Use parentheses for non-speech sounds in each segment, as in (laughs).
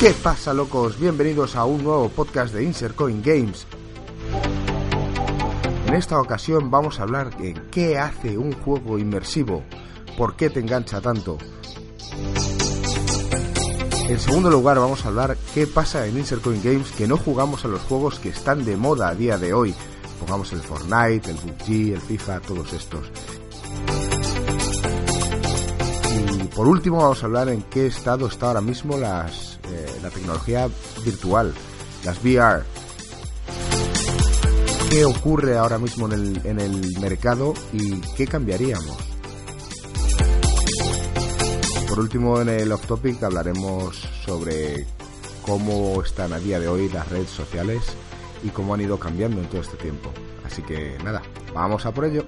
¿Qué pasa locos? Bienvenidos a un nuevo podcast de Insert Coin Games. En esta ocasión vamos a hablar de qué hace un juego inmersivo, por qué te engancha tanto. En segundo lugar vamos a hablar qué pasa en Insert Coin Games que no jugamos a los juegos que están de moda a día de hoy. Pongamos el Fortnite, el PUBG, el FIFA, todos estos. Y por último vamos a hablar en qué estado está ahora mismo las, eh, la tecnología virtual, las VR. ¿Qué ocurre ahora mismo en el, en el mercado y qué cambiaríamos? Por último, en el off topic hablaremos sobre cómo están a día de hoy las redes sociales y cómo han ido cambiando en todo este tiempo. Así que nada, vamos a por ello.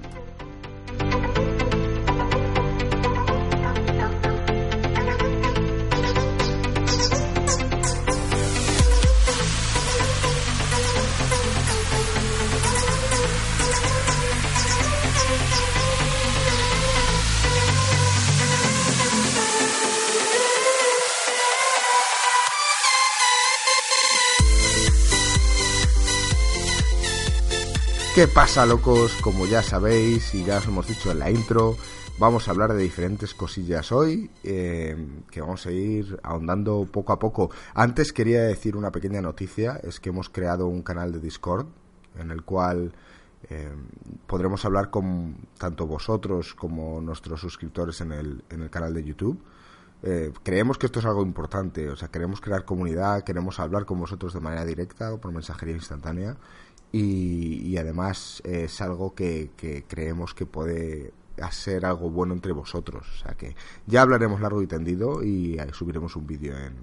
¿Qué pasa, locos? Como ya sabéis y ya os hemos dicho en la intro, vamos a hablar de diferentes cosillas hoy eh, que vamos a ir ahondando poco a poco. Antes quería decir una pequeña noticia, es que hemos creado un canal de Discord en el cual eh, podremos hablar con tanto vosotros como nuestros suscriptores en el, en el canal de YouTube. Eh, creemos que esto es algo importante, o sea, queremos crear comunidad, queremos hablar con vosotros de manera directa o por mensajería instantánea y, además es algo que, creemos que puede hacer algo bueno entre vosotros. O sea que ya hablaremos largo y tendido y subiremos un vídeo en,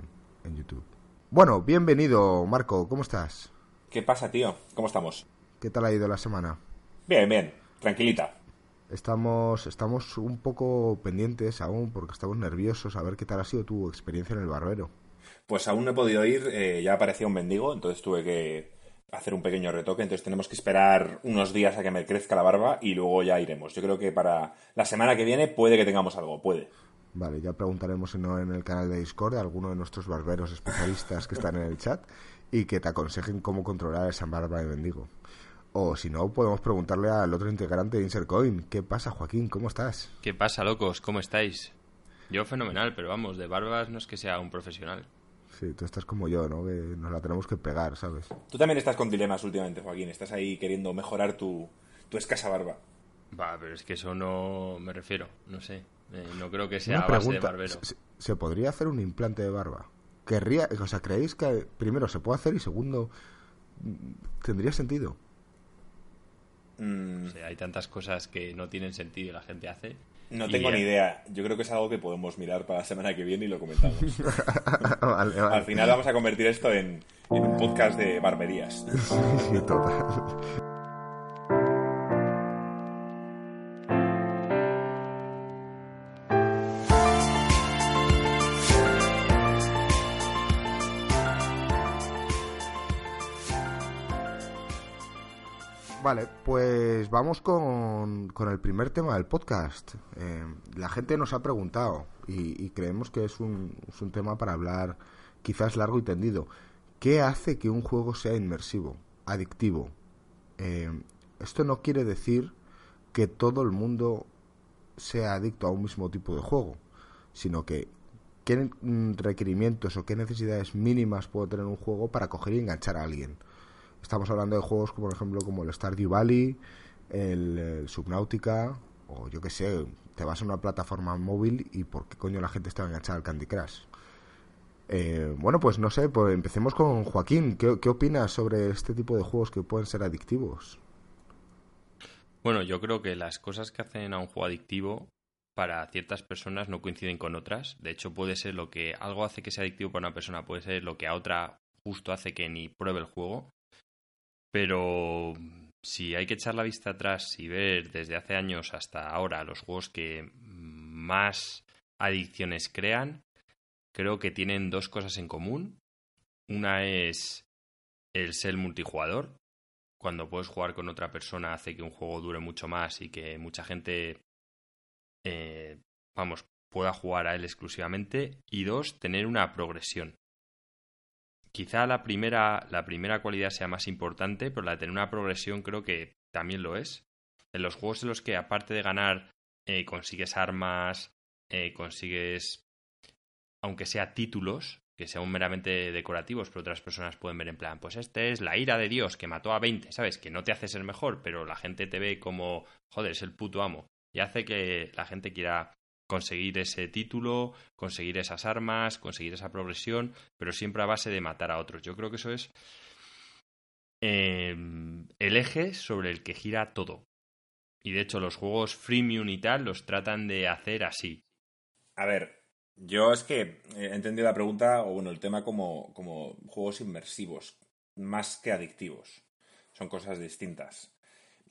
en YouTube. Bueno, bienvenido Marco, ¿cómo estás? ¿Qué pasa, tío? ¿Cómo estamos? ¿Qué tal ha ido la semana? Bien, bien, tranquilita. Estamos, estamos un poco pendientes aún porque estamos nerviosos a ver qué tal ha sido tu experiencia en el barbero. Pues aún no he podido ir, eh, ya aparecía un mendigo, entonces tuve que hacer un pequeño retoque, entonces tenemos que esperar unos días a que me crezca la barba y luego ya iremos. Yo creo que para la semana que viene puede que tengamos algo, puede. Vale, ya preguntaremos en el canal de Discord a alguno de nuestros barberos especialistas que están en el chat y que te aconsejen cómo controlar esa barba de mendigo. O si no, podemos preguntarle al otro integrante de Insercoin. ¿Qué pasa, Joaquín? ¿Cómo estás? ¿Qué pasa, locos? ¿Cómo estáis? Yo fenomenal, pero vamos, de barbas no es que sea un profesional. Sí, tú estás como yo, ¿no? Que nos la tenemos que pegar, ¿sabes? Tú también estás con dilemas últimamente, Joaquín. Estás ahí queriendo mejorar tu, escasa barba. Va, pero es que eso no me refiero, no sé. Eh, no creo que sea base de barbero. ¿se, podría hacer un implante de barba? Querría, o sea, ¿creéis que primero se puede hacer y segundo tendría sentido? Mm. hay tantas cosas que no tienen sentido y la gente hace no tengo ni idea. Yo creo que es algo que podemos mirar para la semana que viene y lo comentamos. (laughs) Al final vamos a convertir esto en, en un podcast de barberías. sí, total. Vale, pues vamos con, el primer tema del podcast. Eh, la gente nos ha preguntado y, creemos que es un, es un, tema para hablar quizás largo y tendido. ¿Qué hace que un juego sea inmersivo, adictivo? Eh, esto no quiere decir que todo el mundo sea adicto a un mismo tipo de juego, sino que qué requerimientos o qué necesidades mínimas puede tener un juego para coger y enganchar a alguien. Estamos hablando de juegos como, por ejemplo, como el Stardew Valley, el, Subnautica, o yo qué sé, te vas a una plataforma móvil y por qué coño la gente está enganchada al Candy Crush. Eh, bueno, pues no sé, pues empecemos con Joaquín. ¿Qué, ¿Qué opinas sobre este tipo de juegos que pueden ser adictivos? Bueno, yo creo que las cosas que hacen a un juego adictivo para ciertas personas no coinciden con otras. De hecho, puede ser lo que algo hace que sea adictivo para una persona, puede ser lo que a otra justo hace que ni pruebe el juego. Pero si hay que echar la vista atrás y ver desde hace años hasta ahora los juegos que más adicciones crean, creo que tienen dos cosas en común. Una es el ser multijugador. Cuando puedes jugar con otra persona hace que un juego dure mucho más y que mucha gente, eh, vamos, pueda jugar a él exclusivamente. Y dos, tener una progresión. Quizá la primera, la primera cualidad sea más importante, pero la de tener una progresión creo que también lo es. En los juegos en los que, aparte de ganar, eh, consigues armas, eh, consigues, aunque sea títulos, que sean meramente decorativos, pero otras personas pueden ver en plan, pues este es la ira de Dios que mató a 20, ¿sabes? Que no te hace ser mejor, pero la gente te ve como, joder, es el puto amo. Y hace que la gente quiera conseguir ese título, conseguir esas armas, conseguir esa progresión, pero siempre a base de matar a otros. Yo creo que eso es em, el eje sobre el que gira todo. Y de hecho los juegos freemium y tal los tratan de hacer así. A ver, yo es que he entendido la pregunta, o bueno, el tema como, como juegos inmersivos, más que adictivos. Son cosas distintas.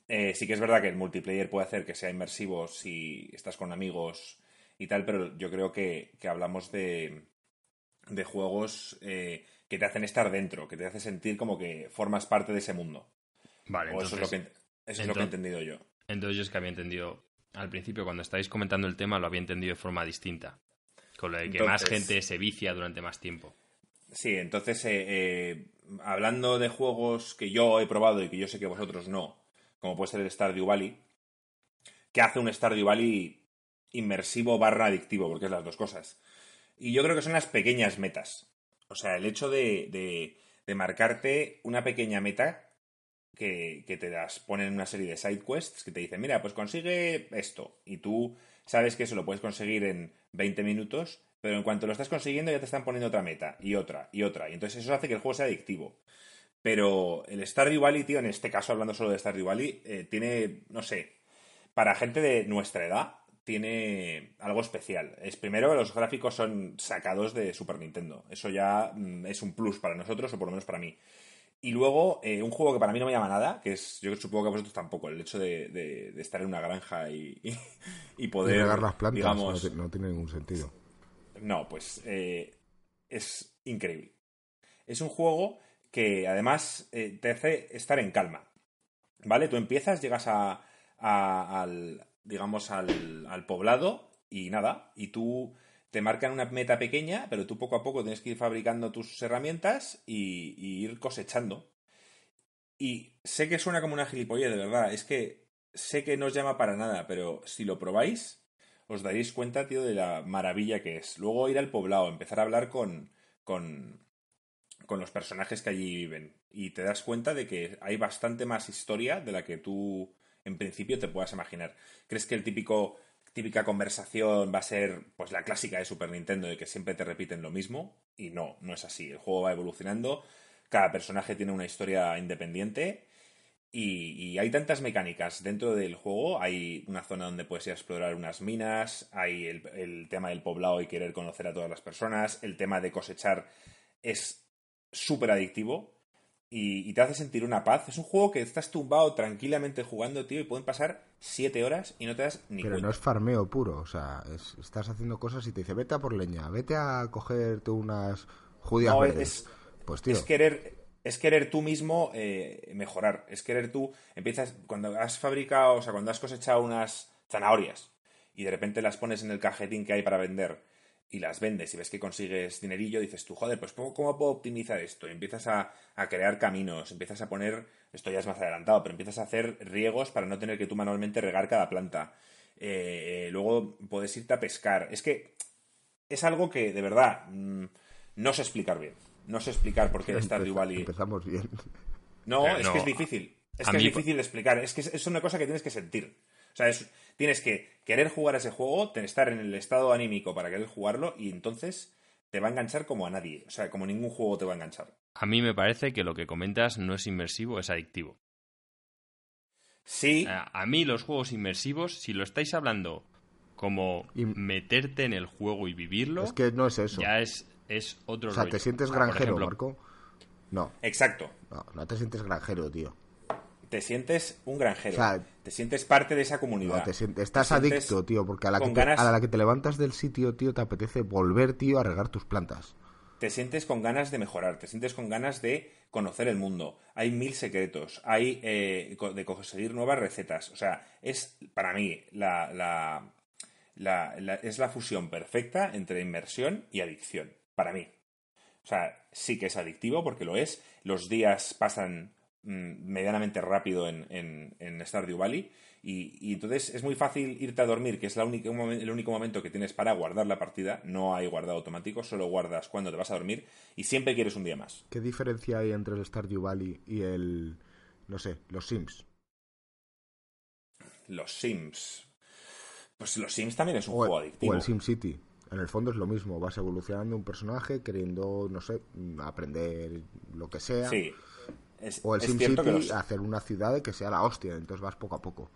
Eh, sí que es verdad que el multiplayer puede hacer que sea inmersivo si estás con amigos y tal, pero yo creo que, hablamos de, de juegos eh, que te hacen estar dentro, que te hacen sentir como que formas parte de ese mundo. Vale, eso, es lo, que, eso es lo que he entendido yo. Entonces yo es que había entendido, al principio cuando estáis comentando el tema, lo había entendido de forma distinta, con lo de que más gente se vicia durante más tiempo. Sí, entonces, eh, eh, hablando de juegos que yo he probado y que yo sé que vosotros no, como puede ser el Stardew Valley, ¿qué hace un Stardew Valley inmersivo barra adictivo, porque es las dos cosas. Y yo creo que son las pequeñas metas. O sea, el hecho de, de, marcarte una pequeña meta que, que, te das, ponen una serie de side quests que te dicen, mira, pues consigue esto. Y tú sabes que eso lo puedes conseguir en 20 minutos, pero en cuanto lo estás consiguiendo ya te están poniendo otra meta, y otra, y otra. Y entonces eso hace que el juego sea adictivo. Pero el Stardew Valley, tío, en este caso hablando solo de Stardew Valley, eh, tiene, no sé, para gente de nuestra edad, tiene algo especial. Es primero que los gráficos son sacados de Super Nintendo. Eso ya mm, es un plus para nosotros, o por lo menos para mí. Y luego, eh, un juego que para mí no me llama nada, que es, yo supongo que a vosotros tampoco, el hecho de, estar en una granja y, y, poder. Y regar las plantas, no, tiene ningún sentido. No, pues eh, es increíble. Es un juego que además eh, te hace estar en calma. ¿Vale? Tú empiezas, llegas a, al, digamos, al, al poblado y nada, y tú te marcan una meta pequeña, pero tú poco a poco tienes que ir fabricando tus herramientas y, ir cosechando. Y sé que suena como una gilipollez, de verdad, es que sé que no os llama para nada, pero si lo probáis, os daréis cuenta, tío, de la maravilla que es. Luego ir al poblado, empezar a hablar con, con, con los personajes que allí viven. Y te das cuenta de que hay bastante más historia de la que tú en principio te puedas imaginar. ¿Crees que el típico típica conversación va a ser pues la clásica de Super Nintendo de que siempre te repiten lo mismo? Y no, no es así. El juego va evolucionando, cada personaje tiene una historia independiente y, hay tantas mecánicas dentro del juego. Hay una zona donde puedes ir a explorar unas minas, hay el, el tema del poblado y querer conocer a todas las personas, el tema de cosechar es súper adictivo y, te hace sentir una paz. Es un juego que estás tumbado tranquilamente jugando, tío, y pueden pasar siete horas y no te das ni Pero no es farmeo puro, o sea, estás haciendo cosas y te dice, vete a por leña, vete a cogerte unas judías Es, pues tío. Es querer, es querer tú mismo eh, mejorar, es querer tú, empiezas, cuando has fabricado, o sea, cuando has cosechado unas zanahorias y de repente las pones en el cajetín que hay para vender y las vendes y ves que consigues dinerillo, dices tú, joder, pues ¿cómo, puedo optimizar esto? Y empiezas a, crear caminos, empiezas a poner, esto ya es más adelantado, pero empiezas a hacer riegos para no tener que tú manualmente regar cada planta. Eh, eh, luego puedes irte a pescar. Es que es algo que, de verdad, mm, no sé explicar bien. No sé explicar por qué el Stardew Valley... Empezamos bien. No, es que es difícil. Es que es difícil de explicar. Es que es una cosa que tienes que sentir. O sea, tienes que querer jugar ese juego, estar en el estado anímico para querer jugarlo y entonces te va a enganchar como a nadie. O sea, como ningún juego te va a enganchar. A mí me parece que lo que comentas no es inmersivo, es adictivo. Sí. A, mí los juegos inmersivos, si lo estáis hablando como meterte en el juego y vivirlo, es que no es eso. Ya es, es otro O sea, ¿te sientes granjero, Marco? No. Exacto. No, no te sientes granjero, tío te sientes un granjero. te sientes parte de esa comunidad. estás adicto, tío, porque a la, que te, a la que te levantas del sitio, tío, te apetece volver, tío, a regar tus plantas. Te sientes con ganas de mejorar, te sientes con ganas de conocer el mundo. Hay mil secretos, hay eh, de conseguir nuevas recetas. O sea, es para mí la, la, la, es la fusión perfecta entre inmersión y adicción. Para mí. O sea, sí que es adictivo porque lo es. Los días pasan medianamente rápido en, en, en Stardew Valley y, entonces es muy fácil irte a dormir, que es la única, el único momento que tienes para guardar la partida. No hay guardado automático, solo guardas cuando te vas a dormir y siempre quieres un día más. ¿Qué diferencia hay entre el Stardew Valley y el, no sé, los Sims? Los Sims. Pues los Sims también es un juego adictivo. O el Sim City. En el fondo es lo mismo. Vas evolucionando un personaje queriendo, no sé, aprender lo que sea. Sí. O el Sim City hacer una ciudad que sea la hostia. Entonces vas poco a poco.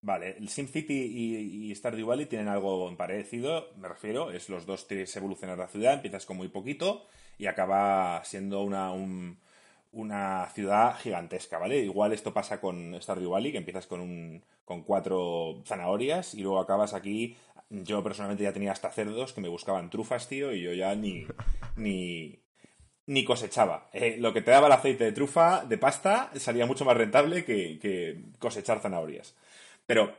Vale, el SimCity y, y Stardew Valley tienen algo parecido, me refiero, es los dos tienes evolucionar la ciudad, empiezas con muy poquito y acaba siendo una, una ciudad gigantesca, ¿vale? Igual esto pasa con Stardew Valley, que empiezas con, un, con cuatro zanahorias y luego acabas aquí, yo personalmente ya tenía hasta cerdos que me buscaban trufas, tío, y yo ya ni, (laughs) ni, ni cosechaba. Eh, lo que te daba el aceite de trufa, de pasta, salía mucho más rentable que, cosechar zanahorias. Pero,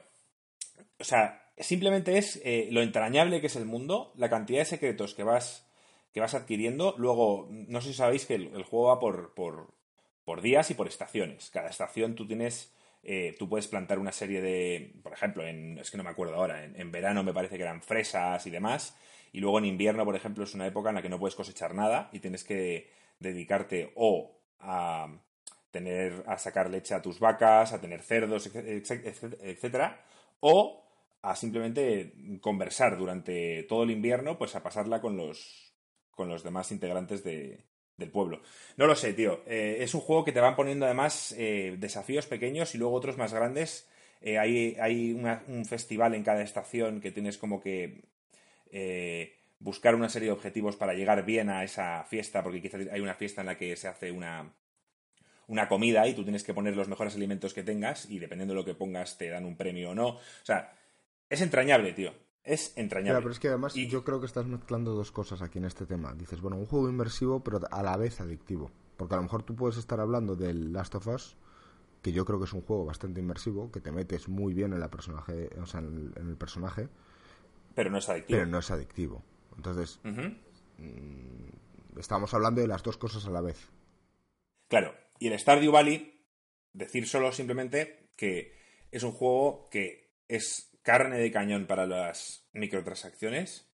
o sea, simplemente es eh, lo entrañable que es el mundo, la cantidad de secretos que vas, que vas adquiriendo. Luego, no sé si sabéis que el, juego va por, por, días y por estaciones. Cada estación tú tienes... Eh, tú puedes plantar una serie de, por ejemplo, en, es que no me acuerdo ahora, en, verano me parece que eran fresas y demás, y luego en invierno, por ejemplo, es una época en la que no puedes cosechar nada y tienes que dedicarte o a, tener, a sacar leche a tus vacas, a tener cerdos, etcétera, o a simplemente conversar durante todo el invierno, pues a pasarla con los, con los demás integrantes de, del pueblo. No lo sé, tío. Eh, es un juego que te van poniendo además eh, desafíos pequeños y luego otros más grandes. Eh, hay hay un festival en cada estación que tienes como que buscar una serie de objetivos para llegar bien a esa fiesta, porque quizás hay una fiesta en la que se hace una, una comida y tú tienes que poner los mejores alimentos que tengas y dependiendo de lo que pongas te dan un premio o no. O sea, es entrañable, tío. Es entrañable. pero es que además yo creo que estás mezclando dos cosas aquí en este tema. Dices, bueno, un juego inmersivo pero a la vez adictivo. Porque a lo mejor tú puedes estar hablando del Last of Us, que yo creo que es un juego bastante inmersivo, que te metes muy bien en, la personaje, o sea, en, el, personaje. Pero no es adictivo. Pero no es adictivo. Entonces, mm, estamos hablando de las dos cosas a la vez. Claro, y el Stardew Valley, decir solo simplemente que es un juego que es carne de cañón para las microtransacciones,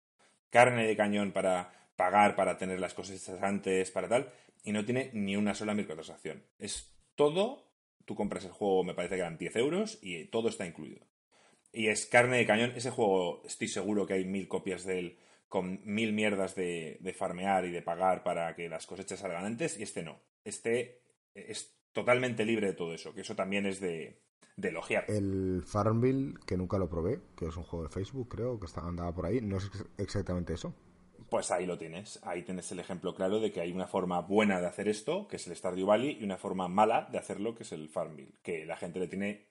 carne de cañón para pagar, para tener las cosas antes, para tal, y no tiene ni una sola microtransacción. Es todo, tú compras el juego, me parece que eran 10 euros, y todo está incluido. Y es carne de cañón. Ese juego, estoy seguro que hay mil copias de él con mil mierdas de, de farmear y de pagar para que las cosechas salgan antes, y este no. Este es totalmente libre de todo eso, que eso también es de, elogiar. El Farmville, que nunca lo probé, que es un juego de Facebook, creo, que está, andaba por ahí, no es exactamente eso. Pues ahí lo tienes. Ahí tienes el ejemplo claro de que hay una forma buena de hacer esto, que es el Stardew Valley, y una forma mala de hacerlo, que es el Farmville. Que la gente le tiene.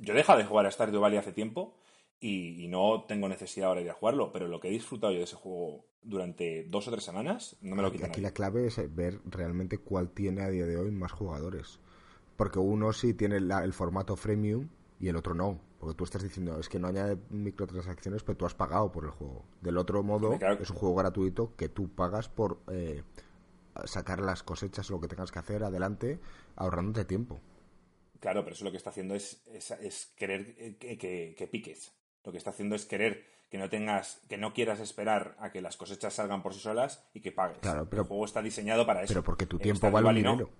Yo he dejado de jugar a Stardew Valley hace tiempo y, no tengo necesidad ahora de ir a jugarlo, pero lo que he disfrutado yo de ese juego durante dos o tres semanas no me lo quitan. Aquí la clave es ver realmente cuál tiene a día de hoy más jugadores. Porque uno sí tiene el formato freemium y el otro no. Porque tú estás diciendo, es que no añade microtransacciones, pero tú has pagado por el juego. Del otro modo, es un juego gratuito que tú pagas por eh, sacar las cosechas o lo que tengas que hacer adelante, ahorrándote tiempo. Claro, pero eso lo que está haciendo es, es, querer que, que piques. Lo que está haciendo es querer que no tengas, que no quieras esperar a que las cosechas salgan por sí solas y que pagues. Claro, pero, el juego está diseñado para eso. Pero porque tu tiempo vale dinero.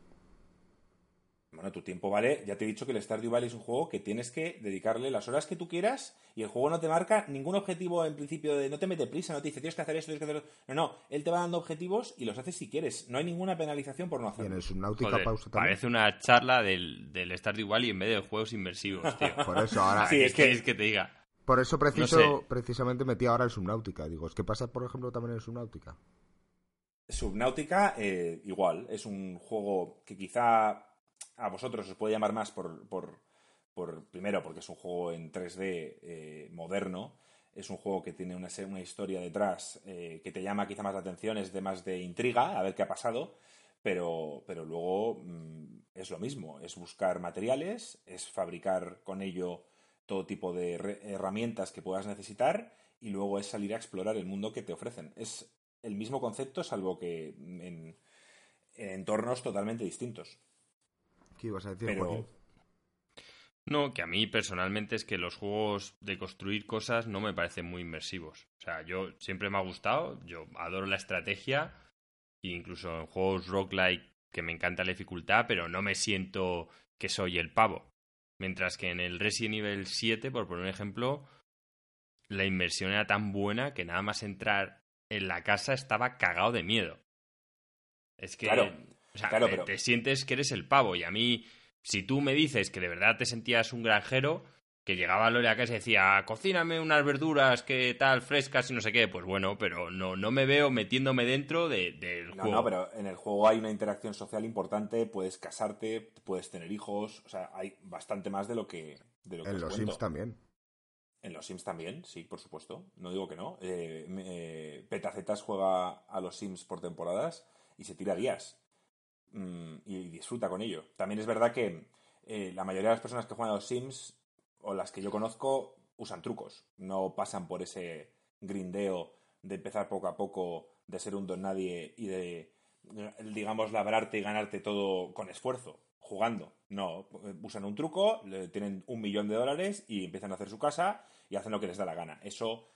Bueno, tu tiempo vale, ya te he dicho que el Stardew Valley es un juego que tienes que dedicarle las horas que tú quieras y el juego no te marca ningún objetivo en principio de no te mete prisa, no te dice tienes que hacer esto, tienes que hacer No, no, él te va dando objetivos y los haces si quieres. No hay ninguna penalización por no hacerlo. Y Subnautica pausa también. Parece una charla del, del Stardew Valley en vez de juegos inmersivos, tío. (laughs) por eso ahora. sí, es que, es que te diga. Por eso preciso, precisamente metí ahora el Subnautica. Digo, ¿es que pasa, por ejemplo, también en Subnautica? Subnautica, eh, igual, es un juego que quizá a vosotros os puede llamar más por, por, primero, porque es un juego en 3D eh, moderno, es un juego que tiene una, una historia detrás eh, que te llama quizá más la atención, es de más de intriga, a ver qué ha pasado, pero, pero luego mm, es lo mismo, es buscar materiales, es fabricar con ello todo tipo de herramientas que puedas necesitar y luego es salir a explorar el mundo que te ofrecen. Es el mismo concepto, salvo que en entornos totalmente distintos. ¿Qué ibas a decir, Pero... No, que a mí personalmente es que los juegos de construir cosas no me parecen muy inmersivos. O sea, yo siempre me ha gustado, yo adoro la estrategia, e incluso en juegos roguelike que me encanta la dificultad, pero no me siento que soy el pavo. Mientras que en el Resident Evil 7, por poner un ejemplo, la inmersión era tan buena que nada más entrar en la casa estaba cagado de miedo. Es que claro, o sea, te, te, sientes que eres el pavo. Y a mí, si tú me dices que de verdad te sentías un granjero, que llegaba a la casa y decía, cocíname unas verduras que tal, frescas y no sé qué, pues bueno, pero no, no me veo metiéndome dentro del juego. No, pero en el juego hay una interacción social importante, puedes casarte, puedes tener hijos, o sea, hay bastante más de lo que... De lo que en los Sims también. En los Sims también, sí, por supuesto. No digo que no. Eh, eh, Petacetas juega a los Sims por temporadas y se tira días. Mm, y disfruta con ello. También es verdad que eh, la mayoría de las personas que juegan a los Sims o las que yo conozco usan trucos, no pasan por ese grindeo de empezar poco a poco, de ser un don nadie y de, digamos, labrarte y ganarte todo con esfuerzo, jugando. No, usan un truco, tienen un millón de dólares y empiezan a hacer su casa y hacen lo que les da la gana. Eso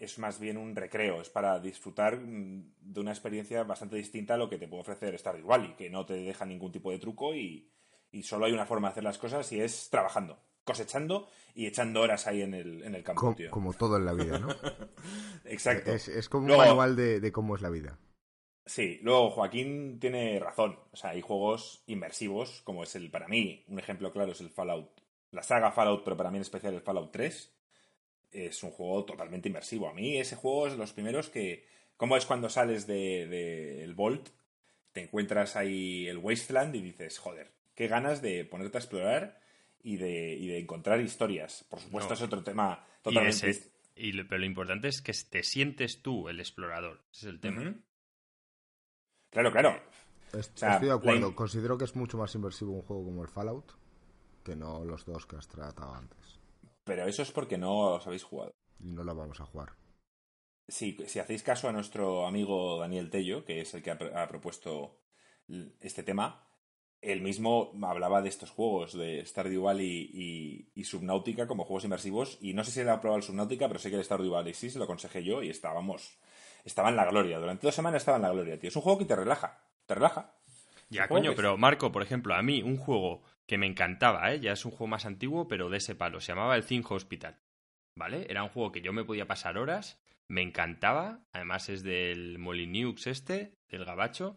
es más bien un recreo, es para disfrutar mm, de una experiencia bastante distinta a lo que te puede ofrecer Stardew Valley, que no te deja ningún tipo de truco y, y solo hay una forma de hacer las cosas y es trabajando cosechando y echando horas ahí en el, en el campo, como, tío. Como todo en la vida, ¿no? (laughs) Exacto. Es, como un manual de, cómo es la vida. Sí, luego Joaquín tiene razón. O sea, hay juegos inmersivos, como es el, para mí, un ejemplo claro es el Fallout. La saga Fallout, pero para mí en especial el Fallout 3. Es un juego totalmente inmersivo. A mí ese juego es de los primeros que... ¿Cómo es cuando sales del de, el Vault? Te encuentras ahí el Wasteland y dices, joder, qué ganas de ponerte a explorar y de, y de encontrar historias. Por supuesto, es otro tema totalmente. Y, pero lo importante es que te sientes tú el explorador. Ese es el tema. Claro, claro. Estoy de acuerdo. Considero que es mucho más inversivo un juego como el Fallout que no los dos que has tratado antes. Pero eso es porque no os habéis jugado. Y no lo vamos a jugar. Sí, si hacéis caso a nuestro amigo Daniel Tello, que es el que ha propuesto este tema, él mismo hablaba de estos juegos, de Stardew Valley y, Subnautica como juegos inmersivos. Y no sé si él ha probado el Subnautica, pero sé que el Stardew Valley sí, se lo aconsejé yo y estábamos. Estaba en la gloria. Durante dos semanas estaba en la gloria, tío. Es un juego que te relaja. Te relaja. Ya, coño, pero Marco, por ejemplo, a mí un juego que me encantaba, ¿eh? ya es un juego más antiguo, pero de ese palo. Se llamaba el Zinc Hospital. ¿Vale? Era un juego que yo me podía pasar horas. Me encantaba. Además es del Molyneux este, del Gabacho.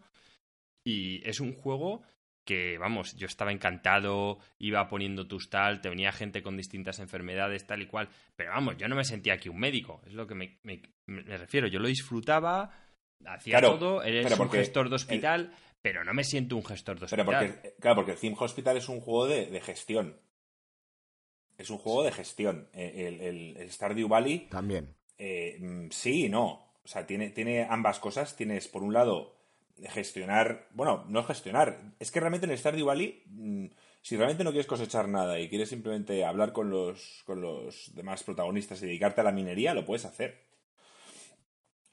Y es un juego que, vamos, yo estaba encantado, iba poniendo tus tal, te venía gente con distintas enfermedades, tal y cual, pero vamos, yo no me sentía aquí un médico, es lo que me, me, refiero, yo lo disfrutaba, hacía todo, eres un gestor de hospital, pero no me siento un gestor de hospital. Pero porque, claro, porque el Theme Hospital es un juego de, gestión. Es un juego de gestión. Eh, el, el, Stardew Valley. También. Eh, mm, sí y no. O sea, tiene, tiene ambas cosas. Tienes, por un lado, gestionar, bueno, no gestionar, es que realmente en Stardew Valley, mm, si realmente no quieres cosechar nada y quieres simplemente hablar con los, con los demás protagonistas y dedicarte a la minería, lo puedes hacer.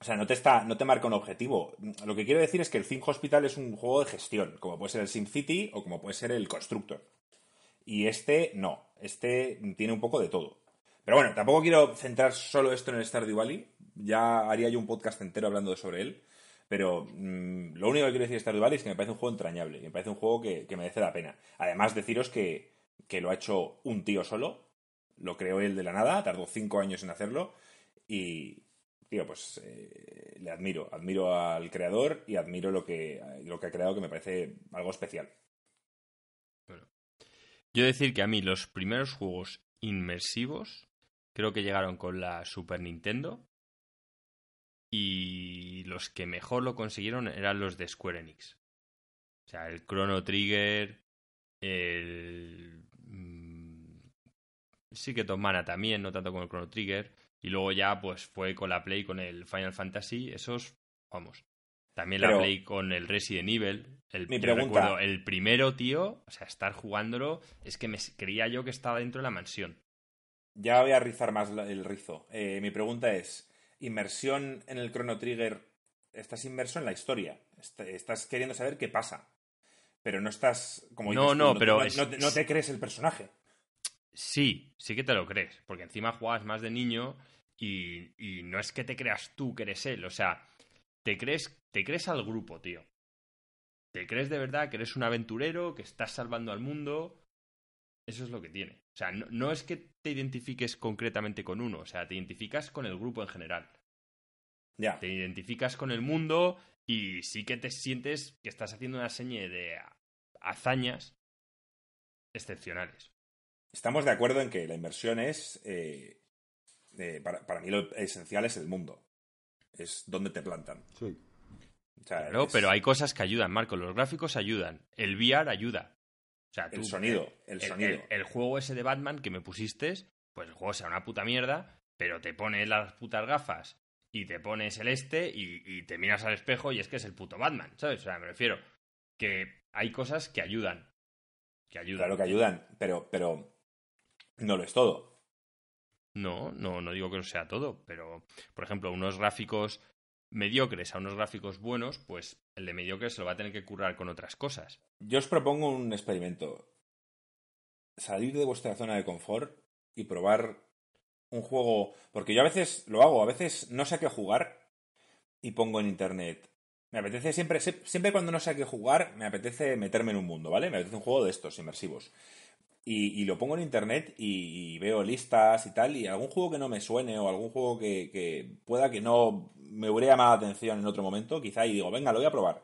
O sea, no te, está, no te marca un objetivo. Lo que quiero decir es que el Sim Hospital es un juego de gestión, como puede ser el Sim City o como puede ser el Constructor. Y este no, este tiene un poco de todo. Pero bueno, tampoco quiero centrar solo esto en el Stardew Valley. Ya haría yo un podcast entero hablando sobre él. Pero mm, lo único que quiero decir de Stardew Valley es que me parece un juego entrañable, me parece un juego que, merece la pena. Además, deciros que, lo ha hecho un tío solo, lo creó él de la nada, tardó cinco años en hacerlo y, tío, pues eh, le admiro, admiro al creador y admiro lo que, lo que ha creado, que me parece algo especial. Bueno. Yo decir que a mí los primeros juegos inmersivos creo que llegaron con la Super Nintendo y los que mejor lo consiguieron eran los de Square Enix. O sea, el Chrono Trigger, el... Mm, sí que Mana también, no tanto como el Chrono Trigger. Y luego ya pues fue con la Play con el Final Fantasy, esos, vamos. También la Play con el Resident Evil. El, mi pregunta... el primero, tío, o sea, estar jugándolo, es que me creía yo que estaba dentro de la mansión. Ya voy a rizar más el rizo. Eh, mi pregunta es, inmersión en el Chrono Trigger estás inmerso en la historia. Estás queriendo saber qué pasa. Pero no estás como no, no, pero no, te crees el personaje. Sí, sí que te lo crees, porque encima juegas más de niño y, y, no es que te creas tú que eres él, o sea, te crees, te crees al grupo, tío. Te crees de verdad que eres un aventurero, que estás salvando al mundo. Eso es lo que tiene. O sea, no, no es que te identifiques concretamente con uno, o sea, te identificas con el grupo en general. Ya. Te identificas con el mundo y sí que te sientes que estás haciendo una seña de hazañas excepcionales. Estamos de acuerdo en que la inversión es. Eh, para, mí lo esencial es el mundo. Es donde te plantan. Sí. claro, pero hay cosas que ayudan, Marco. Los gráficos ayudan. El VR ayuda. O sea, el sonido. El, sonido. El, juego ese de Batman que me pusiste, pues el juego sea una puta mierda, pero te pone las putas gafas y te pones el este y, te miras al espejo y es que es el puto Batman, ¿sabes? O sea, me refiero que hay cosas que ayudan. Que ayudan. Claro que ayudan, pero, pero no lo es todo. No, no, no digo que no sea todo, pero, por ejemplo, unos gráficos mediocres a unos gráficos buenos, pues el de mediocres se lo va a tener que currar con otras cosas. Yo os propongo un experimento. Salir de vuestra zona de confort y probar un juego, porque yo a veces lo hago, a veces no sé a qué jugar y pongo en internet. Me apetece siempre, siempre cuando no sé a qué jugar, me apetece meterme en un mundo, ¿vale? Me apetece un juego de estos, inmersivos. Y, lo pongo en internet y, veo listas y tal, y algún juego que no me suene o algún juego que, que pueda que no me hubiera llamado la atención en otro momento, quizá, y digo, venga, lo voy a probar.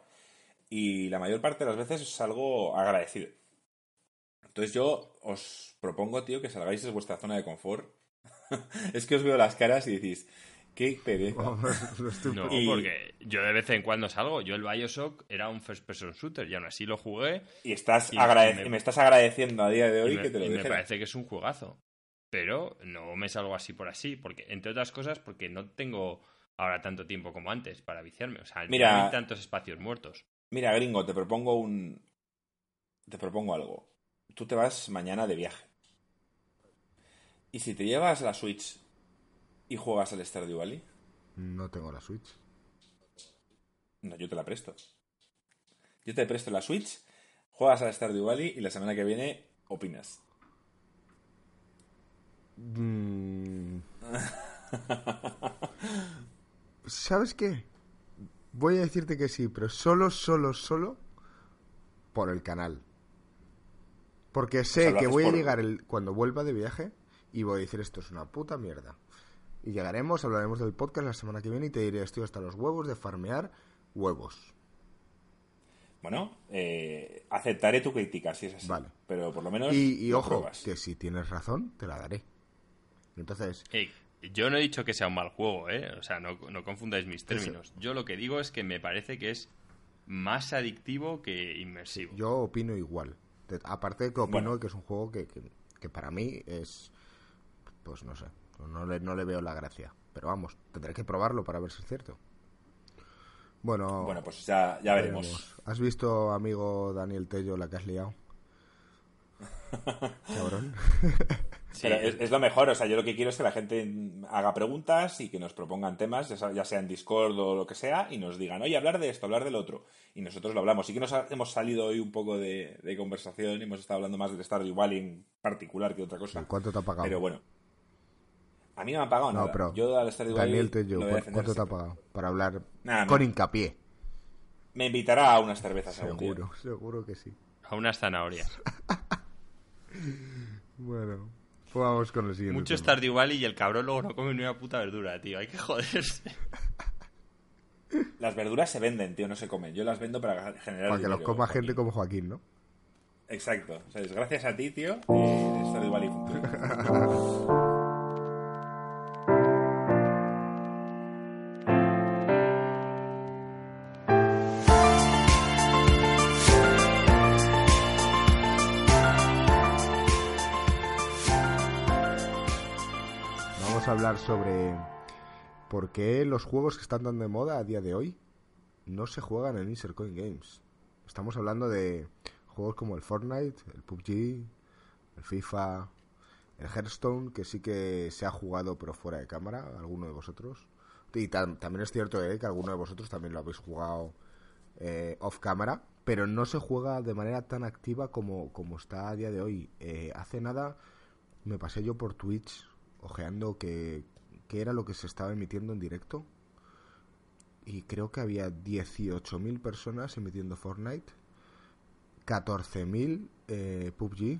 Y la mayor parte de las veces es algo agradecido. Entonces yo os propongo, tío, que salgáis de vuestra zona de confort (laughs) es que os veo las caras y decís, qué pereza. (laughs) no, porque yo de vez en cuando salgo. Yo el Bioshock era un first person shooter y aún así lo jugué. Y estás me... estás agradeciendo a día de hoy que te lo y me parece que es un juegazo. Pero no me salgo así por así. Porque, entre otras cosas, porque no tengo ahora tanto tiempo como antes para viciarme. O sea, no hay tantos espacios muertos. Mira, gringo, te propongo un. Te propongo algo. Tú te vas mañana de viaje. ¿Y si te llevas la Switch y juegas al Stardew Valley? No tengo la Switch. No, yo te la presto. Yo te presto la Switch, juegas al Stardew Valley y la semana que viene opinas. Mm. (laughs) ¿Sabes qué? Voy a decirte que sí, pero solo, solo, solo por el canal. Porque sé que voy a llegar el, cuando vuelva de viaje y voy a decir esto es una puta mierda. Y llegaremos, hablaremos del podcast la semana que viene y te diré, estoy hasta los huevos de farmear huevos. Bueno, eh, aceptaré tu crítica si es así. Vale. Pero por lo menos. Y, ojo, que si tienes razón, te la daré. Entonces. yo no he dicho que sea un mal juego, ¿eh? O sea, no, no confundáis mis términos. Yo lo que digo es que me parece que es más adictivo que inmersivo. Yo opino igual. Aparte de que opino que es un juego que, que para mí es pues no sé, no le, no le veo la gracia. Pero vamos, tendré que probarlo para ver si es cierto. Bueno, bueno pues ya, ya veremos. ¿Has visto, amigo Daniel Tello, la que has liado? (laughs) Cabrón. es, lo mejor, o sea, yo lo que quiero es que la gente haga preguntas y que nos propongan temas, ya sea en Discord o lo que sea, y nos digan, oye, hablar de esto, hablar del otro. Y nosotros lo hablamos. Sí que nos hemos salido hoy un poco de, conversación y hemos estado hablando más del Stardew Valley en particular que otra cosa. ¿Cuánto te ha pagado? Pero bueno. A mí no me ha pagado nada. Pero yo al estar Daniel Tello, ¿cuánto te ha pagado? Para hablar con hincapié. Me invitará a unas cervezas Seguro, seguro que sí. A unas zanahorias. (laughs) bueno, pues vamos con el siguiente. Mucho Stardew Valley y el cabrón luego no come ni una puta verdura, tío. Hay que joderse. (laughs) Las verduras se venden, tío, no se comen. Yo las vendo para generar. Para que los coma gente como Joaquín, ¿no? Exacto. O sea, es gracias a ti, tío, eh, Stardew Valley funciona. (laughs) sobre por qué los juegos que están tan de moda a día de hoy no se juegan en Insert Coin Games. Estamos hablando de juegos como el Fortnite, el PUBG, el FIFA, el Hearthstone, que sí que se ha jugado pero fuera de cámara, alguno de vosotros. Y también es cierto eh, que alguno de vosotros también lo habéis jugado eh, off cámara, pero no se juega de manera tan activa como, como está a día de hoy. Eh, hace nada me pasé yo por Twitch ojeando que, que era lo que se estaba emitiendo en directo. Y creo que había 18.000 personas emitiendo Fortnite, 14.000 eh, PUBG,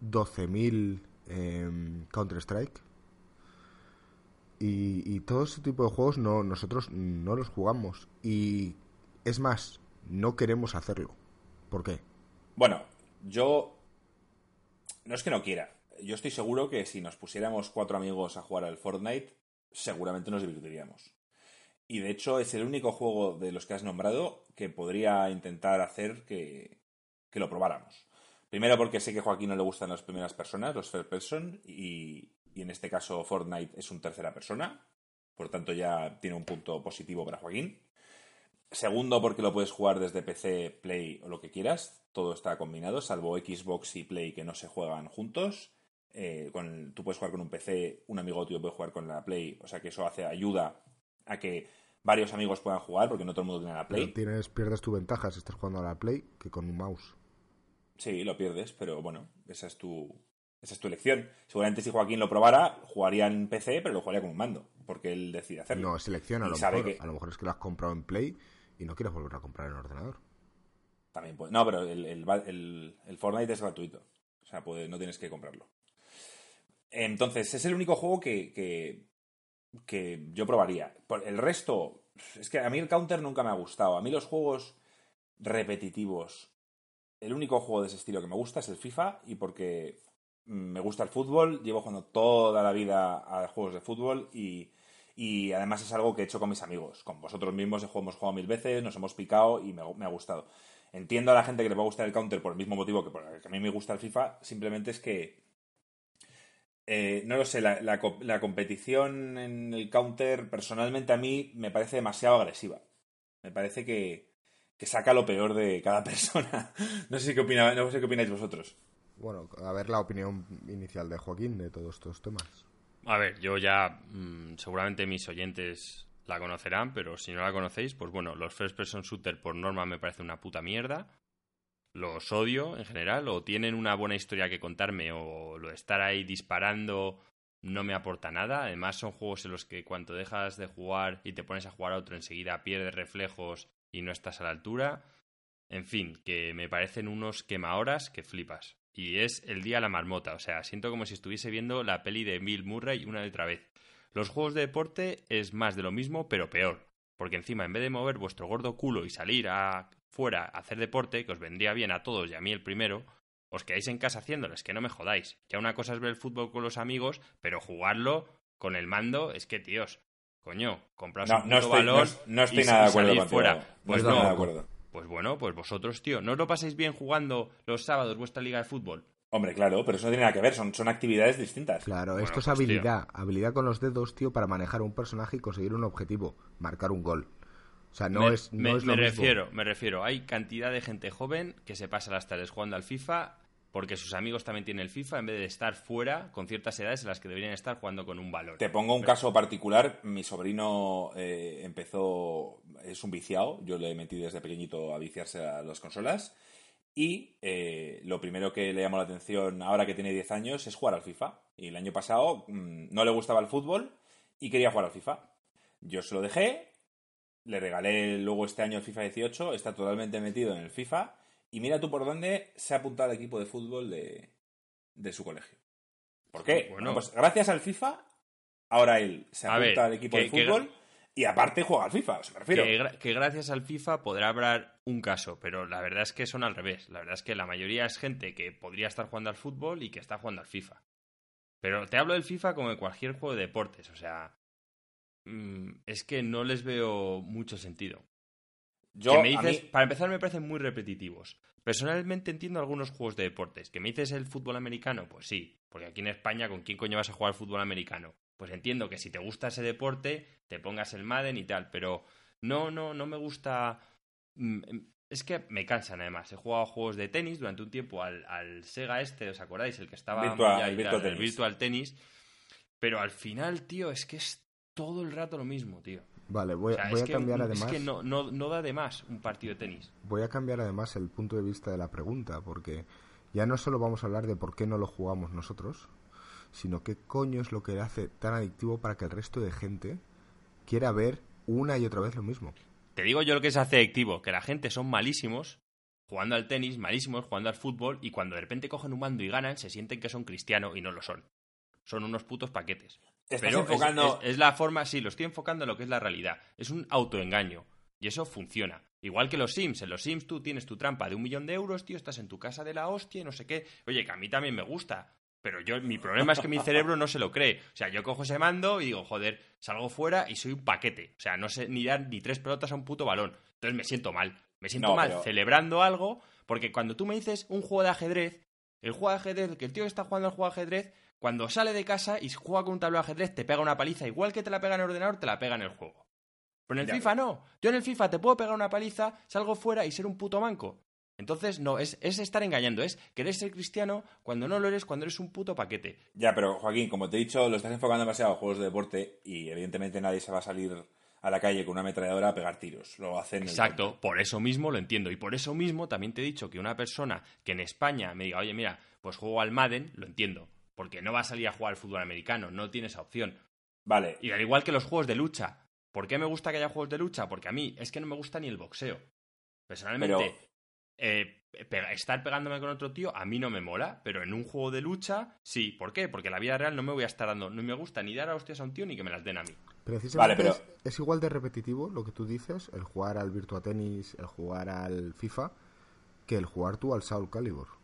12.000 eh, Counter-Strike. Y, y, todo ese tipo de juegos no, nosotros no los jugamos. Y es más, no queremos hacerlo. ¿Por qué? Bueno, yo... No es que no quiera. Yo estoy seguro que si nos pusiéramos cuatro amigos a jugar al Fortnite, seguramente nos divirtiríamos. Y de hecho es el único juego de los que has nombrado que podría intentar hacer que, que lo probáramos. Primero porque sé que a Joaquín no le gustan las primeras personas, los first person, y, y en este caso Fortnite es un tercera persona. Por tanto ya tiene un punto positivo para Joaquín. Segundo, porque lo puedes jugar desde PC, Play o lo que quieras. Todo está combinado, salvo Xbox y Play que no se juegan juntos. Eh, con, tú puedes jugar con un PC, un amigo tuyo puede jugar con la Play. O sea que eso hace ayuda a que varios amigos puedan jugar, porque no todo el mundo tiene la Play. tienes, pierdes tu ventaja si estás jugando a la Play que con un mouse. Sí, lo pierdes, pero bueno, esa es tu, esa es tu elección. Seguramente si Joaquín lo probara, jugaría en PC, pero lo jugaría con un mando, porque él decide hacerlo. No, selecciona, a lo, mejor, a lo mejor es que lo has comprado en Play y no quieres volver a comprar en ordenador. También puede. No, pero el, el, el, Fortnite es gratuito. O sea, puede, no tienes que comprarlo. Entonces, es el único juego que, que, yo probaría. El resto, es que a mí el counter nunca me ha gustado. A mí los juegos repetitivos, el único juego de ese estilo que me gusta es el FIFA y porque me gusta el fútbol, llevo jugando toda la vida a juegos de fútbol y y además es algo que he hecho con mis amigos. Con vosotros mismos hemos jugado mil veces, nos hemos picado y me, ha gustado. Entiendo a la gente que le va a gustar el counter por el mismo motivo que, por el que a mí me gusta el FIFA, simplemente es que eh, no lo sé, la, la, competición en el counter personalmente a mí me parece demasiado agresiva. Me parece que, que saca lo peor de cada (laughs) persona. no sé qué opina, no sé qué opináis vosotros. Bueno, a ver la opinión inicial de Joaquín de todos estos temas. A ver, yo ya mm, seguramente mis oyentes la conocerán, pero si no la conocéis, pues bueno, los first person shooter por norma me parece una puta mierda. Los odio en general, o tienen una buena historia que contarme, o lo estar ahí disparando no me aporta nada. Además, son juegos en los que cuando dejas de jugar y te pones a jugar a otro, enseguida pierdes reflejos y no estás a la altura. En fin, que me parecen unos quemahoras que flipas y es El Día la Marmota. O sea, siento como si estuviese viendo la peli de Bill Murray una y otra vez. Los juegos de deporte es más de lo mismo, pero peor. Porque encima, en vez de mover vuestro gordo culo y salir afuera a hacer deporte, que os vendría bien a todos y a mí el primero, os quedáis en casa haciéndoles, que no me jodáis. Ya una cosa es ver el fútbol con los amigos, pero jugarlo con el mando es que, tíos, coño, compraos un puto balón no, estoy nada de acuerdo fuera. Pues no, de acuerdo. Pues bueno, pues vosotros, tío, ¿no os lo pasáis bien jugando los sábados vuestra liga de fútbol? Hombre, claro, pero eso no tiene nada que ver, son, son actividades distintas. Claro, esto es pues, habilidad, habilidad con los dedos, tío, para manejar un personaje y conseguir un objetivo, marcar un gol. O sea, no es, no me, me refiero, me refiero, hay cantidad de gente joven que se pasa las tardes jugando al FIFA porque sus amigos también tienen el FIFA en vez de estar fuera con ciertas edades en las que deberían estar jugando con un balón. Te pongo un caso particular. Mi sobrino eh, empezó, es un viciado, yo le metí desde pequeñito a viciarse a las consolas. Y eh, lo primero que le llamó la atención ahora que tiene 10 años es jugar al FIFA. Y el año pasado mm, no le gustaba el fútbol y quería jugar al FIFA. Yo se lo dejé, le regalé luego este año el FIFA 18, está totalmente metido en el FIFA y mira tú por dónde se ha apuntado al equipo de fútbol de, de su colegio. ¿Por qué? Bueno, pues gracias al FIFA, ahora él se apunta al equipo de fútbol y aparte juega al FIFA, me refiero. Que, gracias al FIFA podrá hablar un caso, pero la verdad es que son al revés. La verdad es que la mayoría es gente que podría estar jugando al fútbol y que está jugando al FIFA. Pero te hablo del FIFA como de cualquier juego de deportes, o sea, es que no les veo mucho sentido. Yo, me dices, Para empezar, me parecen muy repetitivos. Personalmente entiendo algunos juegos de deportes. ¿Que me dices el fútbol americano? Pues sí, porque aquí en España, ¿con quién coño vas a jugar al fútbol americano? Pues entiendo que si te gusta ese deporte, te pongas el Madden y tal, pero no, no, no me gusta. Mm, em, es que me cansan además. He jugado juegos de tenis durante un tiempo al, al Sega este, ¿os acordáis? El que estaba virtual, el, virtual, tenis. Pero al final, tío, es que es todo el rato lo mismo, tío. Vale, voy, voy a cambiar además. Es que no, no, no da de más un partido de tenis. Voy a cambiar además el punto de vista de la pregunta, porque ya no solo vamos a hablar de por qué no lo jugamos nosotros, sino qué coño es lo que le hace tan adictivo para que el resto de gente quiera ver una y otra vez lo mismo. Te digo yo lo que se hace adictivo, que la gente son malísimos jugando al tenis, malísimos jugando al fútbol, y cuando de repente cogen un mando y ganan, se sienten que son cristianos y no lo son. Son unos putos paquetes. Pero enfocando... es, la forma, sí, lo estoy enfocando en lo que es la realidad. Es un autoengaño. Y eso funciona. Igual que los Sims. En los Sims tú tienes tu trampa de un millón de euros, tío, estás en tu casa de la hostia y no sé qué. Oye, que a mí también me gusta. Pero yo, mi problema es que mi cerebro no se lo cree. O sea, yo cojo ese mando y digo, joder, salgo fuera y soy un paquete. O sea, no sé ni dar ni tres pelotas a un puto balón. Entonces me siento mal. Me siento mal celebrando algo, porque cuando tú me dices un juego de ajedrez, el juego de ajedrez, que el tío que está jugando al juego de ajedrez, cuando sale de casa y juega con un tablero de ajedrez, te pega una paliza, igual que te la pega en el ordenador, te la pega en el juego. Pero en el FIFA no. Yo en el FIFA te puedo pegar una paliza, salgo fuera y ser un puto manco. Entonces, no, es, es, estar engañando, es querer ser cristiano cuando no lo eres, cuando eres un puto paquete. Ya, pero Joaquín, como te he dicho, lo estás enfocando demasiado a juegos de deporte y evidentemente nadie se va a salir a la calle con una ametralladora a pegar tiros. Lo hacen. Exacto, por eso mismo lo entiendo. Y por eso mismo también te he dicho que una persona que en España me diga, oye, mira, pues juego al Madden, lo entiendo. Porque no va a salir a jugar al fútbol americano, no tiene esa opción. Vale. Y al igual que los juegos de lucha. ¿Por qué me gusta que haya juegos de lucha? Porque a mí es que no me gusta ni el boxeo. Personalmente, eh, estar pegándome con otro tío a mí no me mola, pero en un juego de lucha sí. ¿Por qué? Porque en la vida real no me voy a estar dando, no me gusta ni dar a hostias a un tío ni que me las den a mí. Precisamente vale, pero... es, igual de repetitivo lo que tú dices, el jugar al Virtua Tennis, el jugar al FIFA, que el jugar tú al Soul Calibur.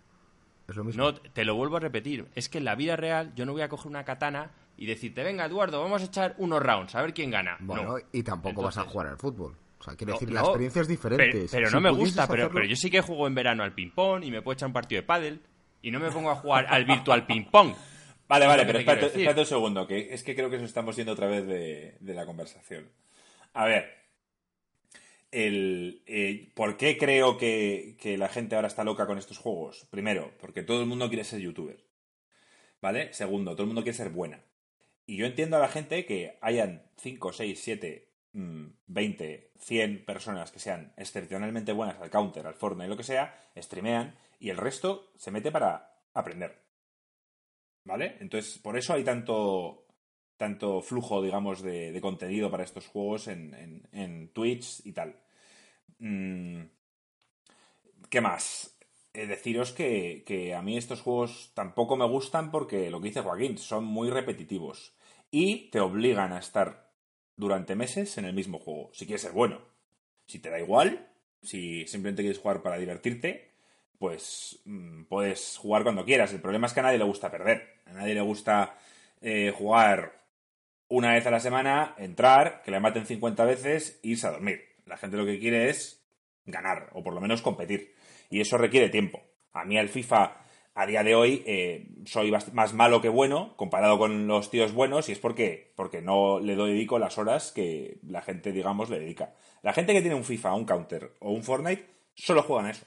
Es lo mismo. No, te lo vuelvo a repetir. Es que en la vida real yo no voy a coger una katana y decirte, venga, Eduardo, vamos a echar unos rounds, a ver quién gana. Bueno, y tampoco vas a jugar al fútbol. O sea, quiero decir, la experiencia es diferente. Pero, no me gusta, pero, pero, yo sí que juego en verano al ping-pong y me puedo echar un partido de pádel y no me pongo a jugar al virtual ping-pong. (laughs) Vale, vale, pero espérate, un segundo, que es que creo que eso estamos yendo otra vez de, la conversación. A ver, el, eh, ¿por qué creo que, que, la gente ahora está loca con estos juegos? Primero, porque todo el mundo quiere ser youtuber. ¿Vale? Segundo, todo el mundo quiere ser buena. Y yo entiendo a la gente que hayan 5, 6, 7, 20, 100 personas que sean excepcionalmente buenas al counter, al Fortnite, lo que sea, streamean y el resto se mete para aprender. ¿Vale? Entonces, por eso hay tanto, tanto flujo, digamos, de, contenido para estos juegos en, en, Twitch y tal. Mm, ¿Qué más? Eh, deciros que, que, a mí estos juegos tampoco me gustan porque lo que dice Joaquín, son muy repetitivos y te obligan a estar durante meses en el mismo juego, si quieres ser bueno. Si te da igual, si simplemente quieres jugar para divertirte, pues mm, puedes jugar cuando quieras. El problema es que a nadie le gusta perder. A nadie le gusta eh, jugar una vez a la semana, entrar, que le maten 50 veces irse a dormir. La gente lo que quiere es ganar, o por lo menos competir. Y eso requiere tiempo. A mí el FIFA a día de hoy eh, soy más malo que bueno comparado con los tíos buenos y es porque, porque no le dedico las horas que la gente, digamos, le dedica. La gente que tiene un FIFA, un Counter o un Fortnite solo juegan a eso.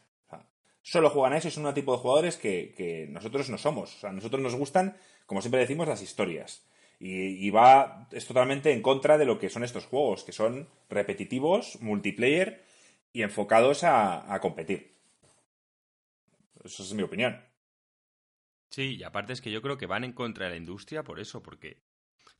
solo juegan a eso y son un tipo de jugadores que, nosotros no somos. O sea, a nosotros nos gustan, como siempre decimos, las historias. Y, va, es totalmente en contra de lo que son estos juegos, que son repetitivos, multiplayer y enfocados a competir. Eso es mi opinión. Sí, y aparte es que yo creo que van en contra de la industria por eso, porque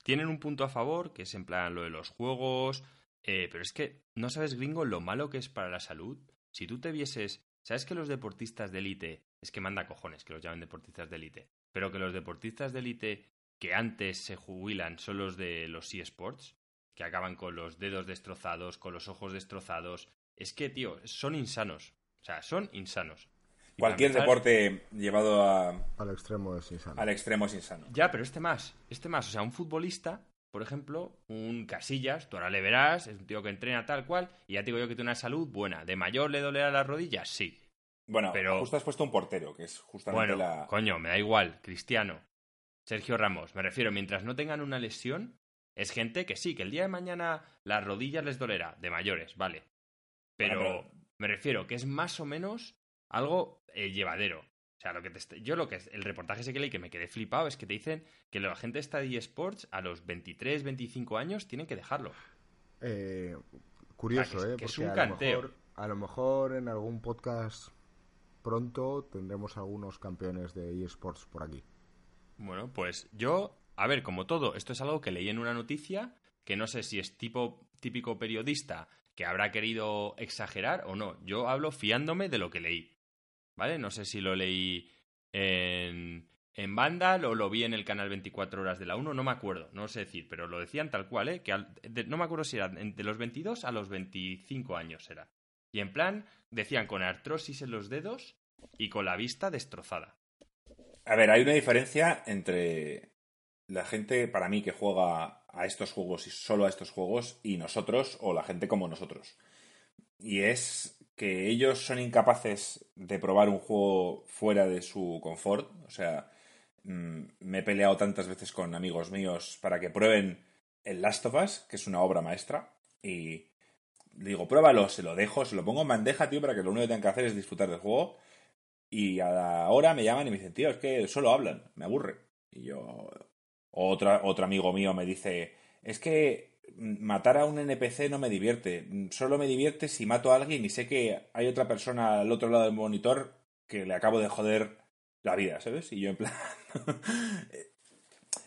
tienen un punto a favor, que es en plan lo de los juegos, eh, pero es que no sabes, gringo, lo malo que es para la salud. Si tú te vieses, ¿sabes que los deportistas de élite, es que manda cojones que los llamen deportistas de élite, pero que los deportistas de élite que antes se jubilan son los de los eSports, que acaban con los dedos destrozados, con los ojos destrozados, es que, tío, son insanos. O sea, son insanos. Cualquier deporte llevado a... al extremo es insano. Al extremo es insano. Ya, pero este más, este más. O sea, un futbolista, por ejemplo, un Casillas, tú ahora le verás, es un tío que entrena tal cual, y ya te digo yo que tiene una salud buena. ¿De mayor le dolerá las rodillas? Sí. Bueno, pero justo has puesto un portero, que es justamente bueno, coño, me da igual, Cristiano, Sergio Ramos, me refiero, mientras no tengan una lesión, es gente que sí, que el día de mañana las rodillas les dolerá, de mayores, vale. pero... me refiero que es más o menos algo eh, llevadero. O sea, lo que te, yo lo que el reportaje ese que leí que me quedé flipado es que te dicen que la gente está de eSports a los 23, 25 años tienen que dejarlo. Eh, curioso, ¿eh? Que es un a Lo mejor, a lo mejor en algún podcast pronto tendremos algunos campeones de eSports por aquí. Bueno, pues yo, a ver, como todo, esto es algo que leí en una noticia que no sé si es tipo típico periodista que habrá querido exagerar o no. Yo hablo fiándome de lo que leí. ¿Vale? No sé si lo leí en, en Vandal o lo vi en el canal 24 horas de la 1, no me acuerdo, no sé decir, pero lo decían tal cual, ¿eh? Que no me acuerdo si era de los 22 a los 25 años era. Y en plan, decían con artrosis en los dedos y con la vista destrozada. A ver, hay una diferencia entre la gente, para mí, que juega a estos juegos y solo a estos juegos, y nosotros, o la gente como nosotros. Y es que ellos son incapaces de probar un juego fuera de su confort. O sea, mm, me he peleado tantas veces con amigos míos para que prueben el Last of Us, que es una obra maestra, y digo, pruébalo, se lo dejo, se lo pongo en bandeja, tío, para que lo único que tengan que hacer es disfrutar del juego. Y a la hora me llaman y me dicen, tío, es que solo hablan, me aburre. Y yo, otra, otro amigo mío me dice, es que matar a un NPC no me divierte. Solo me divierte si mato a alguien y sé que hay otra persona al otro lado del monitor que le acabo de joder la vida, ¿sabes? Y yo en plan... (laughs)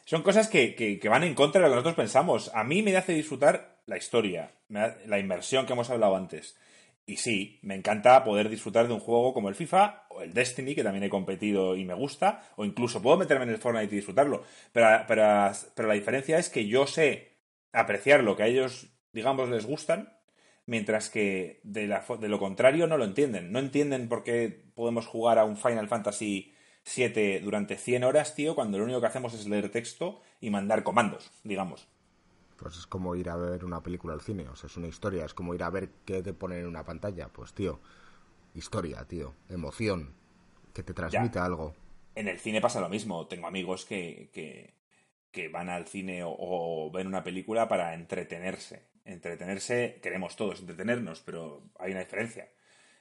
Son cosas que, que, van en contra de lo que nosotros pensamos. A mí me hace disfrutar la historia, la inversión que hemos hablado antes. Y sí, me encanta poder disfrutar de un juego como el FIFA el Destiny, que también he competido y me gusta, o incluso puedo meterme en el Fortnite y disfrutarlo. Pero, pero, la diferencia es que yo sé apreciar lo que a ellos, digamos, les gustan, mientras que de, lo contrario no lo entienden. No entienden por qué podemos jugar a un Final Fantasy VII durante 100 horas, tío, cuando lo único que hacemos es leer texto y mandar comandos, digamos. Pues es como ir a ver una película al cine, o sea, es una historia, es como ir a ver qué te ponen en una pantalla. Pues, tío, historia, tío, emoción, que te transmite algo. En el cine pasa lo mismo. Tengo amigos que, que van al cine o, ven una película para entretenerse. Entretenerse, queremos todos entretenernos, pero hay una diferencia.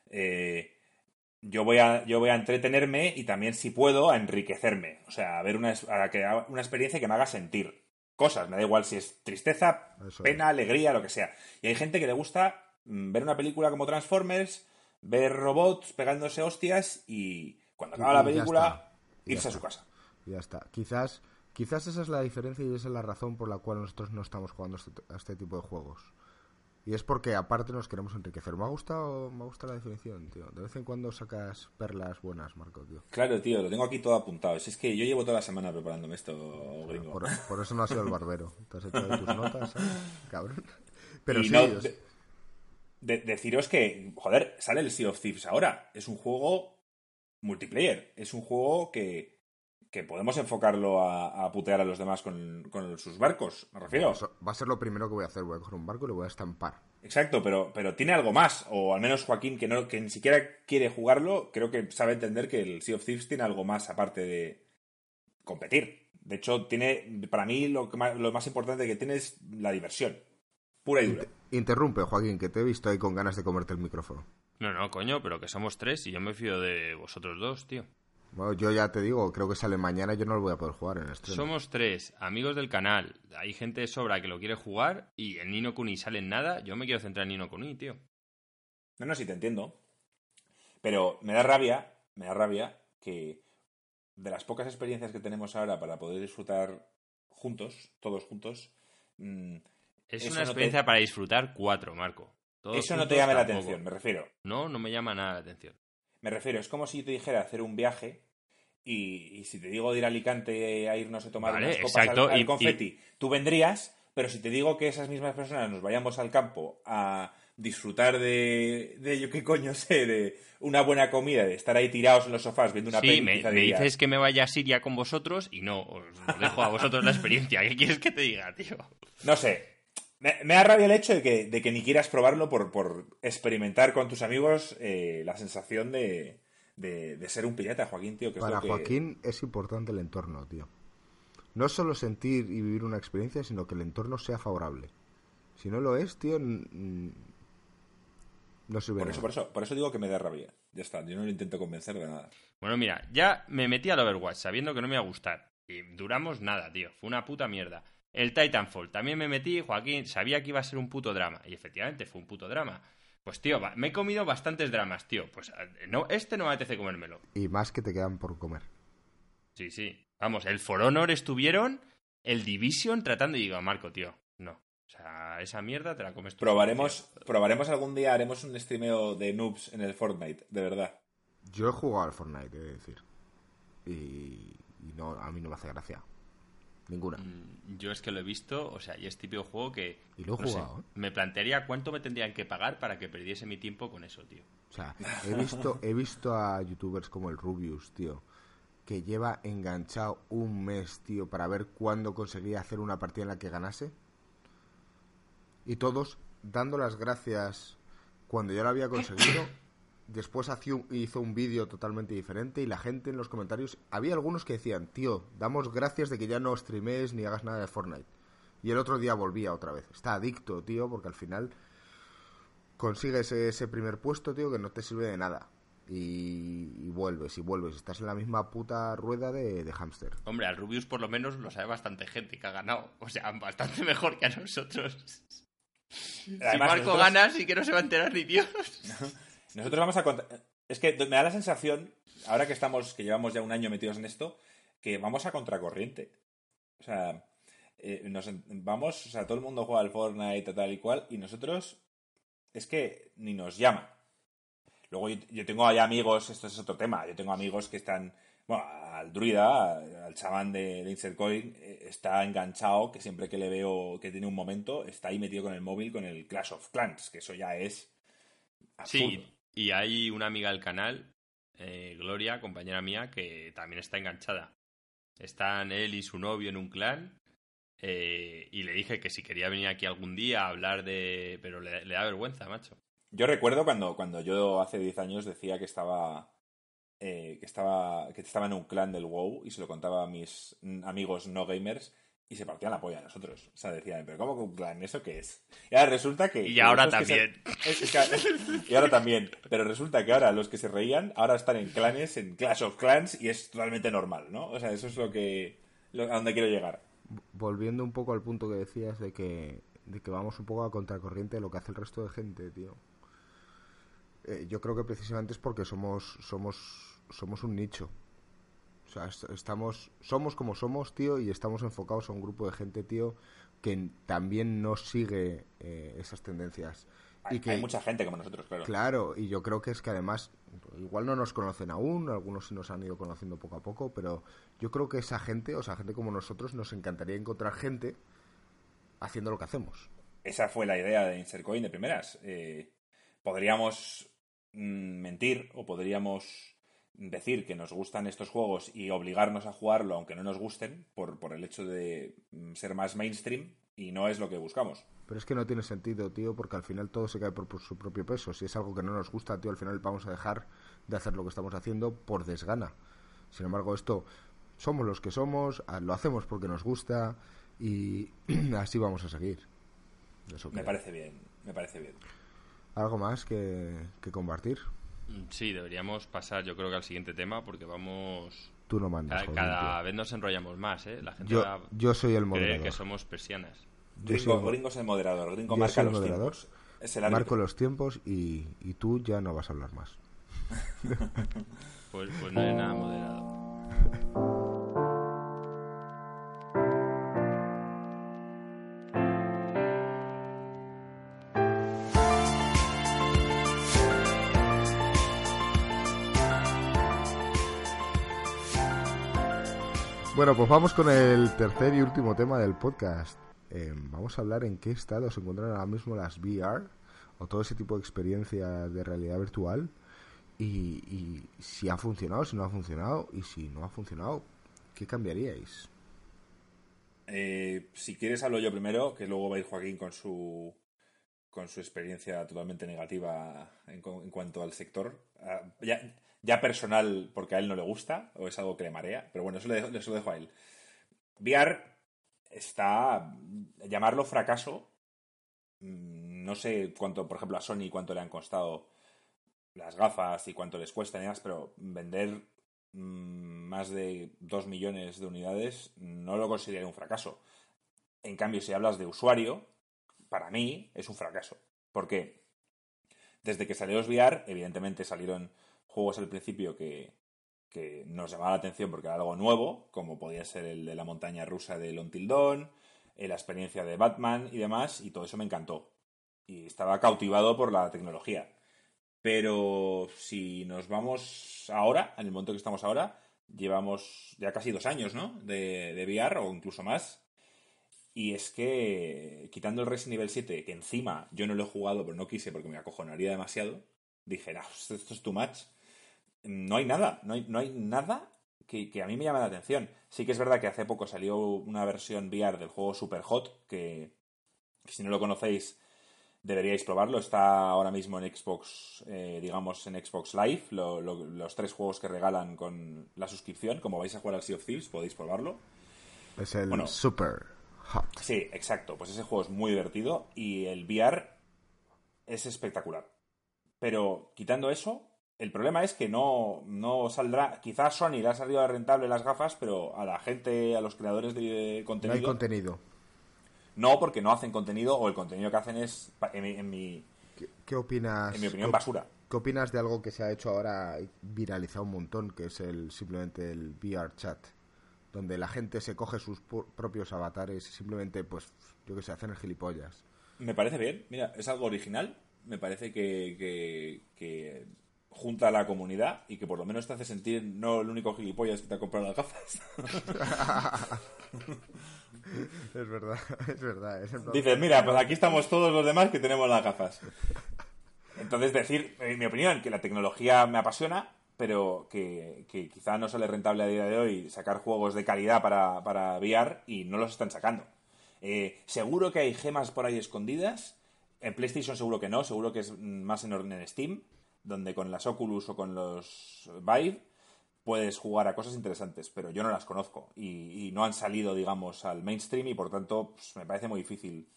Eh, yo, voy a, yo voy a entretenerme y también, si puedo, a enriquecerme. O sea, a ver una, a una experiencia que me haga sentir cosas. Me da igual si es tristeza, pena, alegría, lo que sea. Y hay gente que le gusta mm, ver una película como Transformers, ver robots pegándose hostias y cuando acaba la película, irse a su casa. Ya está. Quizás Quizás esa es la diferencia y esa es la razón por la cual nosotros no estamos jugando este a este tipo de juegos. Y es porque aparte nos queremos enriquecer. Me ha gustado, me gusta la definición, tío. De vez en cuando sacas perlas buenas, Marco, tío. Claro, tío, lo tengo aquí todo apuntado. Es que yo llevo toda la semana preparándome esto, gringo. Por, eso no ha sido el barbero. Te has hecho tus notas, ¿sabes? (laughs) Cabrón. Pero sí, no, deciros que, joder, sale el Sea of Thieves ahora. Es un juego multiplayer. Es un juego que, que podemos enfocarlo a, putear a los demás con, sus barcos, me refiero. va a ser lo primero que voy a hacer, voy a coger un barco y lo voy a estampar. Exacto, pero, pero tiene algo más, o al menos Joaquín, que, no, que ni siquiera quiere jugarlo, creo que sabe entender que el Sea of Thieves tiene algo más aparte de competir. De hecho, tiene, para mí lo, más, lo más importante que tiene es la diversión. Pura y dura. Interrumpe, Joaquín, que te he visto ahí con ganas de comerte el micrófono. No, no, coño, pero que somos tres y yo me fío de vosotros dos, tío. Bueno, yo ya te digo, creo que sale mañana y yo no lo voy a poder jugar en este. Somos tres, amigos del canal. Hay gente de sobra que lo quiere jugar y en Nino Kuni sale en nada. Yo me quiero centrar en Nino Kuni, tío. No, no, sí te entiendo. Pero me da rabia, me da rabia que de las pocas experiencias que tenemos ahora para poder disfrutar juntos, todos juntos. Mm, es una experiencia para disfrutar cuatro, Marco. eso no te llama la atención, me refiero. No, no me llama nada la atención. Me refiero, es como si yo te dijera hacer un viaje y, si te digo de ir a Alicante a irnos a tomar unas copas al, confeti, tú vendrías, pero si te digo que esas mismas personas nos vayamos al campo a disfrutar de, de yo qué coño sé, de una buena comida, de estar ahí tirados en los sofás viendo una sí, me, me dices que me vaya a Siria con vosotros y no, os, dejo a vosotros la experiencia. ¿Qué quieres que te diga, tío? No sé. Me, me da rabia el hecho de que, de que ni quieras probarlo por, por experimentar con tus amigos eh, la sensación de, de, ser un pirata, Joaquín, tío. Para Joaquín es importante el entorno, tío. No solo sentir y vivir una experiencia, sino que el entorno sea favorable. Si no lo es, tío, No sirve Por de eso, nada. por eso, por eso digo que me da rabia. Ya está, yo no lo intento convencer de nada. Bueno, mira, ya me metí al Overwatch sabiendo que no me iba a gustar. Y duramos nada, tío. Fue una puta mierda. El Titanfall, también me metí, Joaquín, sabía que iba a ser un puto drama. Y efectivamente fue un puto drama. Pues, tío, va- me he comido bastantes dramas, tío. Pues no, este no me apetece comérmelo. Y más que te quedan por comer. Sí, sí. Vamos, el For Honor estuvieron, el Division tratando y digo, Marco, tío, no. O sea, esa mierda te la comes tú. Probaremos, tío. probaremos algún día, haremos un streameo de noobs en el Fortnite, de verdad. Yo he jugado al Fortnite, he de decir. Y, y no, a mí no me hace gracia. Ninguna. Mm, Yo es que lo he visto, o sea, y es típico juego que. Y lo he no sé, jugado, ¿eh? me plantearía cuánto me tendrían que pagar para que perdiese mi tiempo con eso, tío. O sea, he visto, he visto a youtubers como el Rubius, tío, que lleva enganchado un mes, tío, para ver cuándo conseguía hacer una partida en la que ganase. Y todos dando las gracias cuando ya lo había conseguido. Después hizo un vídeo totalmente diferente y la gente en los comentarios, había algunos que decían, tío, damos gracias de que ya no streames ni hagas nada de Fortnite. Y el otro día volvía otra vez. Está adicto, tío, porque al final consigues ese primer puesto, tío, que no te sirve de nada. Y, y vuelves, y vuelves. Estás en la misma puta rueda de, de hámster. Hombre, al Rubius por lo menos lo sabe bastante gente que ha ganado. O sea, bastante (laughs) mejor que a nosotros. si Marco nosotros- gana, sí que no se va a enterar ni Dios. (laughs) Nosotros vamos a contar. Es que me da la sensación, ahora que estamos, que llevamos ya un año metidos en esto, que vamos a contracorriente. O sea, eh, nos vamos, o sea, todo el mundo juega al Fortnite tal y cual, y nosotros es que ni nos llama. Luego yo, yo tengo ahí amigos, esto es otro tema, yo tengo amigos que están, bueno, al druida, al chamán de, de Insert Coin, eh, está enganchado, que siempre que le veo que tiene un momento, está ahí metido con el móvil con el Clash of Clans, que eso ya es absurdo. Sí, y hay una amiga del canal, eh, Gloria, compañera mía, que también está enganchada. Están él y su novio en un clan. eh, y le dije que si quería venir aquí algún día a hablar de. Pero le, da vergüenza, macho. Yo recuerdo cuando, cuando yo hace 10 años decía que estaba, eh, que estaba que estaba en un clan del WoW y se lo contaba a mis amigos no gamers y se partían la polla a nosotros. O sea, decían, pero ¿cómo que un clan? ¿Eso qué es? Y ahora resulta que... Y ahora que también. se- es- (laughs) es que- (laughs) y ahora también. Pero resulta que ahora los que se reían ahora están en clanes, en Clash of Clans y es totalmente normal, ¿no? O sea, eso es lo que... lo- a donde quiero llegar. Volviendo un poco al punto que decías de que, de que vamos un poco a contracorriente de lo que hace el resto de gente, tío. Eh, yo creo que precisamente es porque somos, somos, somos un nicho. O sea, est- estamos, somos como somos, tío, y estamos enfocados a un grupo de gente, tío, que también no sigue eh, esas tendencias. Hay, y que, hay mucha gente como nosotros, claro. Claro, y yo creo que es que además, igual no nos conocen aún, algunos sí nos han ido conociendo poco a poco, pero yo creo que esa gente, o sea, gente como nosotros, nos encantaría encontrar gente haciendo lo que hacemos. Esa fue la idea de Insert Coin de primeras. Eh, podríamos mm, mentir o podríamos decir que nos gustan estos juegos y obligarnos a jugarlo aunque no nos gusten por, por el hecho de mm, ser más mainstream y no es lo que buscamos. Pero es que no tiene sentido, tío, porque al final todo se cae por, por su propio peso. Si es algo que no nos gusta, tío, al final vamos a dejar de hacer lo que estamos haciendo por desgana. Sin embargo, esto somos los que somos, a- lo hacemos porque nos gusta y (clears throat) así vamos a seguir. Eso Me parece bien, me parece bien. ¿Algo más que, que compartir? Mm, Sí, deberíamos pasar, yo creo que al siguiente tema, porque vamos. Tú no mandas, Cada, joder, cada tío. vez nos enrollamos más, ¿eh? La gente Yo, va a yo soy el moderador. que somos persianas. Yo Gringo, soy- Gringo es el moderador, Gringo yo marca soy el los moderador, tiempos. Es el árbitro. Marco los tiempos y, y tú ya no vas a hablar más. (laughs) Pues, pues no hay nada moderado. (laughs) Bueno, pues vamos con el tercer y último tema del podcast. Eh, vamos a hablar en qué estado se encuentran ahora mismo las VR o todo ese tipo de experiencias de realidad virtual y, y si ha funcionado, si no ha funcionado y si no ha funcionado, ¿qué cambiaríais? Eh, si quieres hablo yo primero, que luego va a ir Joaquín con su con su experiencia totalmente negativa en, en cuanto al sector. Ah, ya, ya personal, porque a él no le gusta, o es algo que le marea, pero bueno, eso le dejo, eso lo dejo a él. VR está. llamarlo fracaso mm, no sé cuánto, por ejemplo, a Sony cuánto le han costado las gafas y cuánto les cuesta y demás, pero vender mm, más de 2 millones de unidades no lo consideraría un fracaso. En cambio, si hablas de usuario, para mí es un fracaso. ¿Por qué? Desde que salió los VR, evidentemente salieron juegos al principio que, que nos llamaba la atención porque era algo nuevo, como podía ser el de la montaña rusa de Until Dawn, eh, la experiencia de Batman y demás, y todo eso me encantó. Y estaba cautivado por la tecnología. Pero si nos vamos ahora, en el momento que estamos ahora, llevamos ya casi dos años, ¿no? De, de VR o incluso más. Y es que, quitando el Resident Evil 7, que encima yo no lo he jugado, pero no quise porque me acojonaría demasiado, dije, no, esto es too much no hay nada, no hay, no hay nada que, a mí me llame la atención. Sí que es verdad que hace poco salió una versión VR del juego Super Hot, que, si no lo conocéis deberíais probarlo. Está ahora mismo en Xbox, eh, digamos, en Xbox Live, los tres juegos que regalan con la suscripción. Como vais a jugar al Sea of Thieves, podéis probarlo. Es el Super Hot. Sí, exacto. Pues ese juego es muy divertido y el VR es espectacular. Pero quitando eso, el problema es que no, no saldrá. Quizás Sony le ha salido rentable las gafas, pero a la gente, a los creadores de contenido. No hay contenido. No, porque no hacen contenido o el contenido que hacen es, en mi. ¿Qué, opinas? En mi opinión, basura. ¿Qué opinas de algo que se ha hecho ahora viralizado un montón, que es el simplemente el VR chat? Donde la gente se coge sus propios avatares y simplemente, pues, yo que sé, hacen el gilipollas. Me parece bien, mira, es algo original. Me parece que, que junta a la comunidad y que por lo menos te hace sentir no el único gilipollas que te ha comprado las gafas. (laughs) es verdad, es verdad. Dices, mira, pues aquí estamos todos los demás que tenemos las gafas. Entonces, decir, en mi opinión, que la tecnología me apasiona, pero que, quizá no sale rentable a día de hoy sacar juegos de calidad para, para VR y no los están sacando. Eh, seguro que hay gemas por ahí escondidas. En PlayStation seguro que no, seguro que es más en orden en Steam donde con las Oculus o con los Vive puedes jugar a cosas interesantes, pero yo no las conozco y, no han salido, digamos, al mainstream y por tanto pues, me parece muy difícil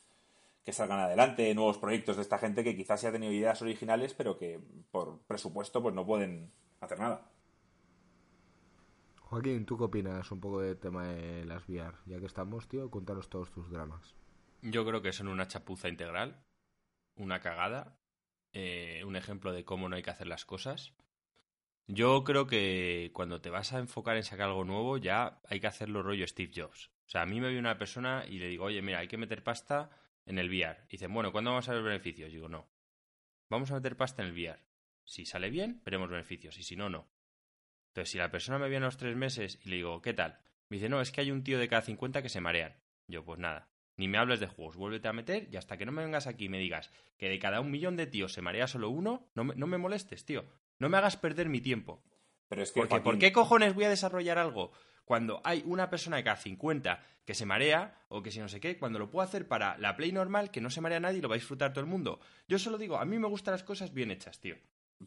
que salgan adelante nuevos proyectos de esta gente que quizás se ha tenido ideas originales, pero que por presupuesto pues no pueden hacer nada. Joaquín, ¿tú qué opinas un poco del tema de las VR? Ya que estamos, tío, cuéntanos todos tus dramas. Yo creo que son una chapuza integral, una cagada, eh, un ejemplo de cómo no hay que hacer las cosas. Yo creo que cuando te vas a enfocar en sacar algo nuevo, ya hay que hacerlo rollo Steve Jobs. O sea, a mí me viene una persona y le digo, oye, mira, hay que meter pasta en el VR. Y dicen, bueno, ¿cuándo vamos a ver beneficios? digo, no. Vamos a meter pasta en el VR. Si sale bien, veremos beneficios. Y si no, no. Entonces, si la persona me viene a los tres meses y le digo, ¿qué tal? Me dice, no, es que hay un tío de cada 50 que se marean. Yo, pues nada. Ni me hables de juegos, vuélvete a meter y hasta que no me vengas aquí y me digas que de cada un millón de tíos se marea solo uno, no me, no me molestes, tío. No me hagas perder mi tiempo. Pero es que, Porque, ¿por qué cojones voy a desarrollar algo cuando hay una persona de cada 50 que se marea o que si no sé qué, cuando lo puedo hacer para la Play normal, que no se marea nadie y lo va a disfrutar todo el mundo? Yo solo digo, a mí me gustan las cosas bien hechas, tío.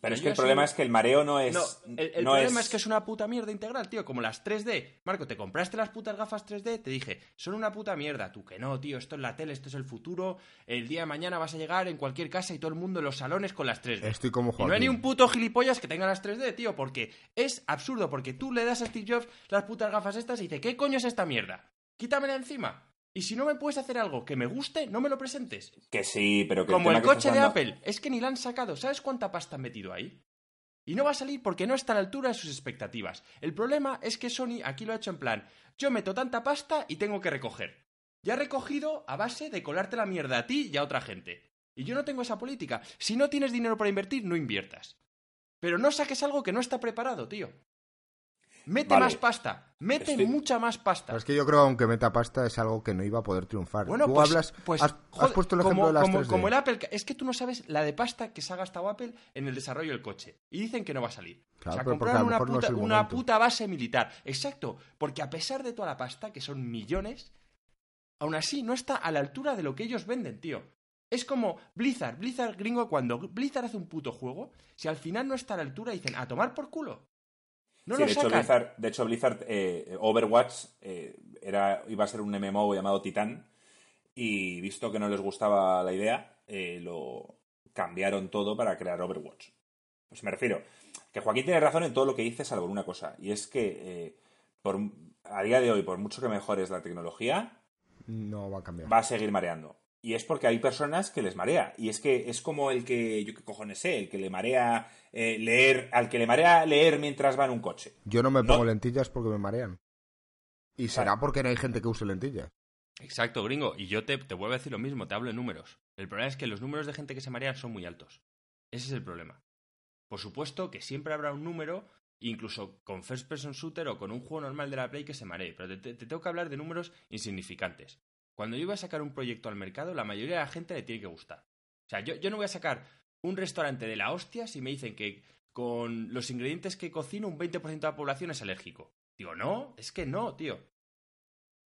Pero, es que el problema es que el mareo no es. No, el, problema es... que es una puta mierda integral, tío. Como las 3D. Marco, te compraste las putas gafas 3D, te dije, son una puta mierda. Tú que no, tío, esto es la tele, esto es el futuro. El día de mañana vas a llegar en cualquier casa y todo el mundo en los salones con las 3D. Estoy como no hay ni un puto gilipollas que tenga las 3D, tío, porque es absurdo, porque tú le das a Steve Jobs las putas gafas estas y dice, ¿qué coño es esta mierda? Quítamela encima. Y si no me puedes hacer algo que me guste, no me lo presentes. Que sí, pero que. Como el, coche de Apple. Es que ni la han sacado. ¿Sabes cuánta pasta han metido ahí? Y no va a salir porque no está a la altura de sus expectativas. El problema es que Sony aquí lo ha hecho en plan, yo meto tanta pasta y tengo que recoger. Ya ha recogido a base de colarte la mierda a ti y a otra gente. Y yo no tengo esa política. Si no tienes dinero para invertir, no inviertas. Pero no saques algo que no está preparado, tío. Mete más pasta, mete mucha más pasta. es que yo creo que aunque meta pasta es algo que no iba a poder triunfar. Bueno, tú pues, hablas, pues, has, puesto el ejemplo como, de las como, como, el Apple, es que tú no sabes la de pasta que se ha gastado Apple en el desarrollo del coche. Y dicen que no va a salir. o sea, compraron una, puta, una puta base militar. Exacto, porque a pesar de toda la pasta, que son millones, aún así no está a la altura de lo que ellos venden, tío. Es como Blizzard, Blizzard gringo, cuando Blizzard hace un puto juego, si al final no está a la altura, dicen, a tomar por culo de, hecho, Blizzard, de, hecho, Blizzard, eh, Overwatch eh, era, iba a ser un MMO llamado Titan y visto que no les gustaba la idea, eh, lo cambiaron todo para crear Overwatch. Pues me refiero que Joaquín tiene razón en todo lo que dice, salvo una cosa, y es que eh, por, a día de hoy, por mucho que mejores la tecnología, no va a cambiar. Va a seguir mareando. Y es porque hay personas que les marea. Y es que es como el que, yo qué cojones sé, el que le marea eh, leer, al que le marea leer mientras va en un coche. Yo no me pongo lentillas porque me marean. Y será porque no hay gente que use lentillas. Exacto, gringo. Y yo te, te vuelvo a decir lo mismo, te hablo en números. El problema es que los números de gente que se marean son muy altos. Ese es el problema. Por supuesto que siempre habrá un número, incluso con First Person Shooter o con un juego normal de la Play que se maree, pero te tengo que hablar de números insignificantes. Cuando yo voy a sacar un proyecto al mercado, la mayoría de la gente le tiene que gustar. O sea, yo, yo no voy a sacar un restaurante de la hostia si me dicen que con los ingredientes que cocino un 20% de la población es alérgico. Digo, no, es que no, tío.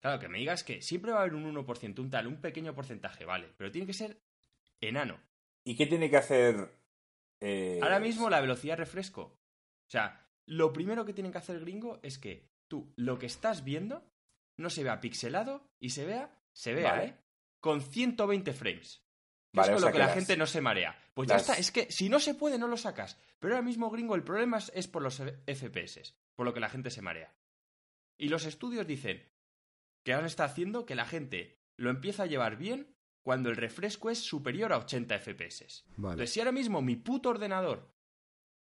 Claro, que me digas que siempre va a haber un 1%, un tal, un pequeño porcentaje, vale, pero tiene que ser enano. ¿Y qué tiene que hacer? Eh, Ahora mismo la velocidad de refresco. O sea, lo primero que tienen que hacer gringo es que tú lo que estás viendo no se vea pixelado y se vea se vea, ¿eh? Con 120 frames. es con lo que, la gente no se marea. Pues ya está, es que si no se puede, no lo sacas. Pero ahora mismo, gringo, el problema es, por los FPS, por lo que la gente se marea. Y los estudios dicen que ahora está haciendo que la gente lo empieza a llevar bien cuando el refresco es superior a 80 FPS. Entonces, si ahora mismo mi puto ordenador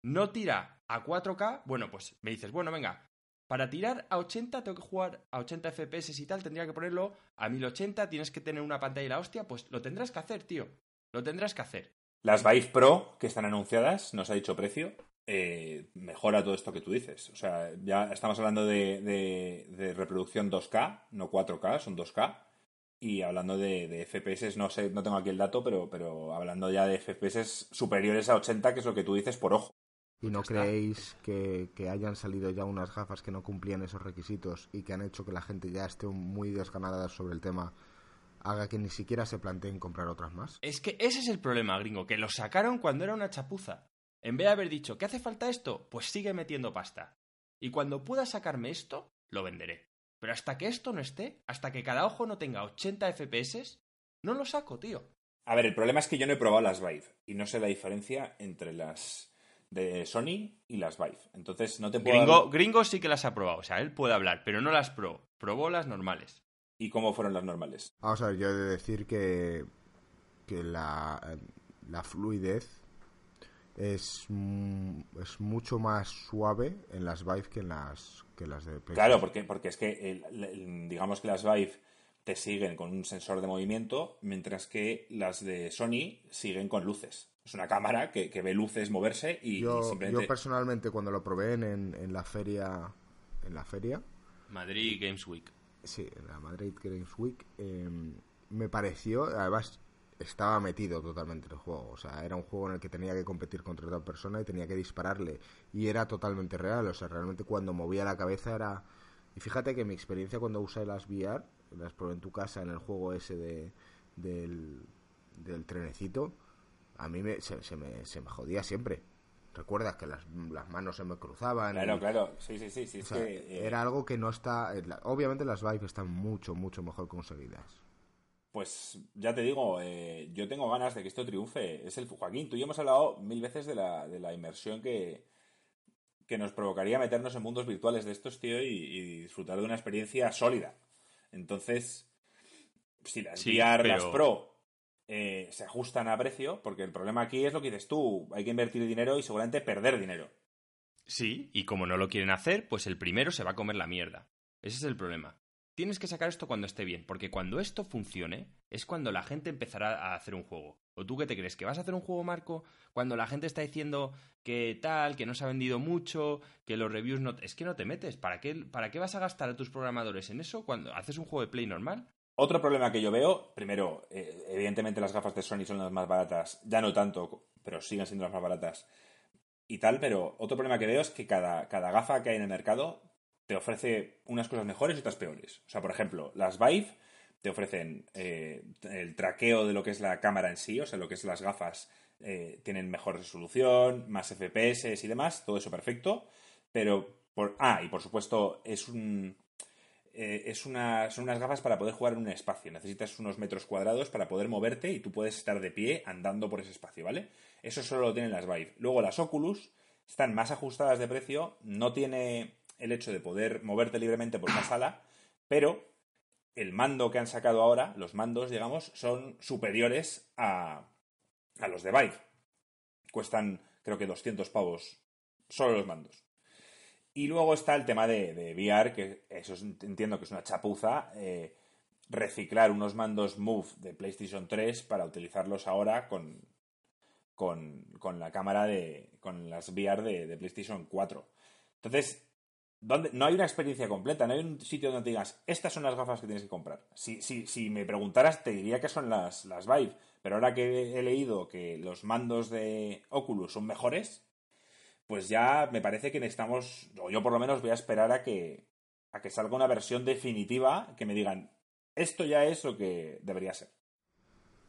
no tira a 4K, bueno, pues me dices, bueno, venga, para tirar a 80 tengo que jugar a 80 FPS y tal, tendría que ponerlo a 1080, tienes que tener una pantalla y la hostia, pues lo tendrás que hacer, tío. Lo tendrás que hacer. Las Vive Pro que están anunciadas, nos ha dicho precio, eh, mejora todo esto que tú dices. O sea, ya estamos hablando de, reproducción 2K, no 4K, son 2K. Y hablando de, FPS, no sé, no tengo aquí el dato, pero, pero hablando ya de FPS superiores a 80, que es lo que tú dices por ojo. ¿Y no creéis que, hayan salido ya unas gafas que no cumplían esos requisitos y que han hecho que la gente ya esté muy desganada sobre el tema, haga que ni siquiera se planteen comprar otras más? Es que ese es el problema, gringo, que lo sacaron cuando era una chapuza. En vez de haber dicho, ¿qué hace falta esto? Pues sigue metiendo pasta. Y cuando pueda sacarme esto, lo venderé. Pero hasta que esto no esté, hasta que cada ojo no tenga 80 FPS, no lo saco, tío. A ver, el problema es que yo no he probado las Vive y no sé la diferencia entre las de Sony y las Vive. Entonces no te puedo. Gringo, Gringo sí que las ha probado, o sea, él puede hablar, pero no las probó. Probó las normales. ¿Y cómo fueron las normales? Vamos a ver, yo he de decir que, que la, la fluidez es, es mucho más suave en las Vive que en las, que las de Claro, porque, porque es que digamos que las Vive te siguen con un sensor de movimiento, mientras que las de Sony siguen con luces. Es una cámara que, ve luces moverse y, yo, simplemente... Yo personalmente cuando lo probé en, en, la feria... En la feria... Madrid Games Week. Sí, en la Madrid Games Week. Em, me pareció... Además, estaba metido totalmente en el juego. O sea, era un juego en el que tenía que competir contra otra persona y tenía que dispararle. Y era totalmente real. O sea, realmente cuando movía la cabeza era... Y fíjate que mi experiencia cuando usé las VR, las probé en tu casa en el juego ese de, del, del trenecito a mí me, se, me, se me jodía siempre. ¿Recuerdas que las, las manos se me cruzaban? Claro, claro, sí, sí, sí. Eh, era algo que no está... Obviamente las Vive están mucho, mucho mejor conseguidas. Pues ya te digo, eh, yo tengo ganas de que esto triunfe. Es el Joaquín, tú y yo hemos hablado mil veces de la, de la inmersión que, que nos provocaría meternos en mundos virtuales de estos, tío, y, disfrutar de una experiencia sólida. Entonces, si las VR, las Pro eh, se ajustan a precio, porque el problema aquí es lo que dices tú, hay que invertir dinero y seguramente perder dinero. Sí, y como no lo quieren hacer, pues el primero se va a comer la mierda. Ese es el problema. Tienes que sacar esto cuando esté bien, porque cuando esto funcione es cuando la gente empezará a hacer un juego. ¿O tú qué te crees? ¿Que vas a hacer un juego, Marco? Cuando la gente está diciendo que tal, que no se ha vendido mucho, que los reviews no... Es que no te metes. ¿Para qué, ¿Para qué vas a gastar a tus programadores en eso cuando haces un juego de Play normal? Otro problema que yo veo, primero, eh, evidentemente las gafas de Sony son las más baratas, ya no tanto, pero siguen siendo las más baratas y tal, pero otro problema que veo es que cada, cada gafa que hay en el mercado te ofrece unas cosas mejores y otras peores. O sea, por ejemplo, las Vive te ofrecen eh, el traqueo de lo que es la cámara en sí, o sea, lo que es las gafas eh, tienen mejor resolución, más FPS y demás, todo eso perfecto, pero por, ah, y por supuesto es un eh, es una, son unas gafas para poder jugar en un espacio. Necesitas unos metros cuadrados para poder moverte y tú puedes estar de pie andando por ese espacio, ¿vale? Eso solo lo tienen las Vive. Luego las Oculus están más ajustadas de precio, no tiene el hecho de poder moverte libremente por una (coughs) sala, pero el mando que han sacado ahora, los mandos, digamos, son superiores a, a los de Vive. Cuestan, creo que 200 pavos solo los mandos. Y luego está el tema de, de VR, que eso entiendo que es una chapuza. Eh, reciclar unos mandos Move de PlayStation 3 para utilizarlos ahora con, con, con la cámara de. con las VR de, PlayStation 4. Entonces, no hay una experiencia completa, no hay un sitio donde te digas, estas son las gafas que tienes que comprar. Si, si, si me preguntaras, te diría que son las, las Vive, pero ahora que he leído que los mandos de Oculus son mejores, pues ya me parece que necesitamos, o yo por lo menos voy a esperar a que, a que salga una versión definitiva que me digan, esto ya es lo que debería ser.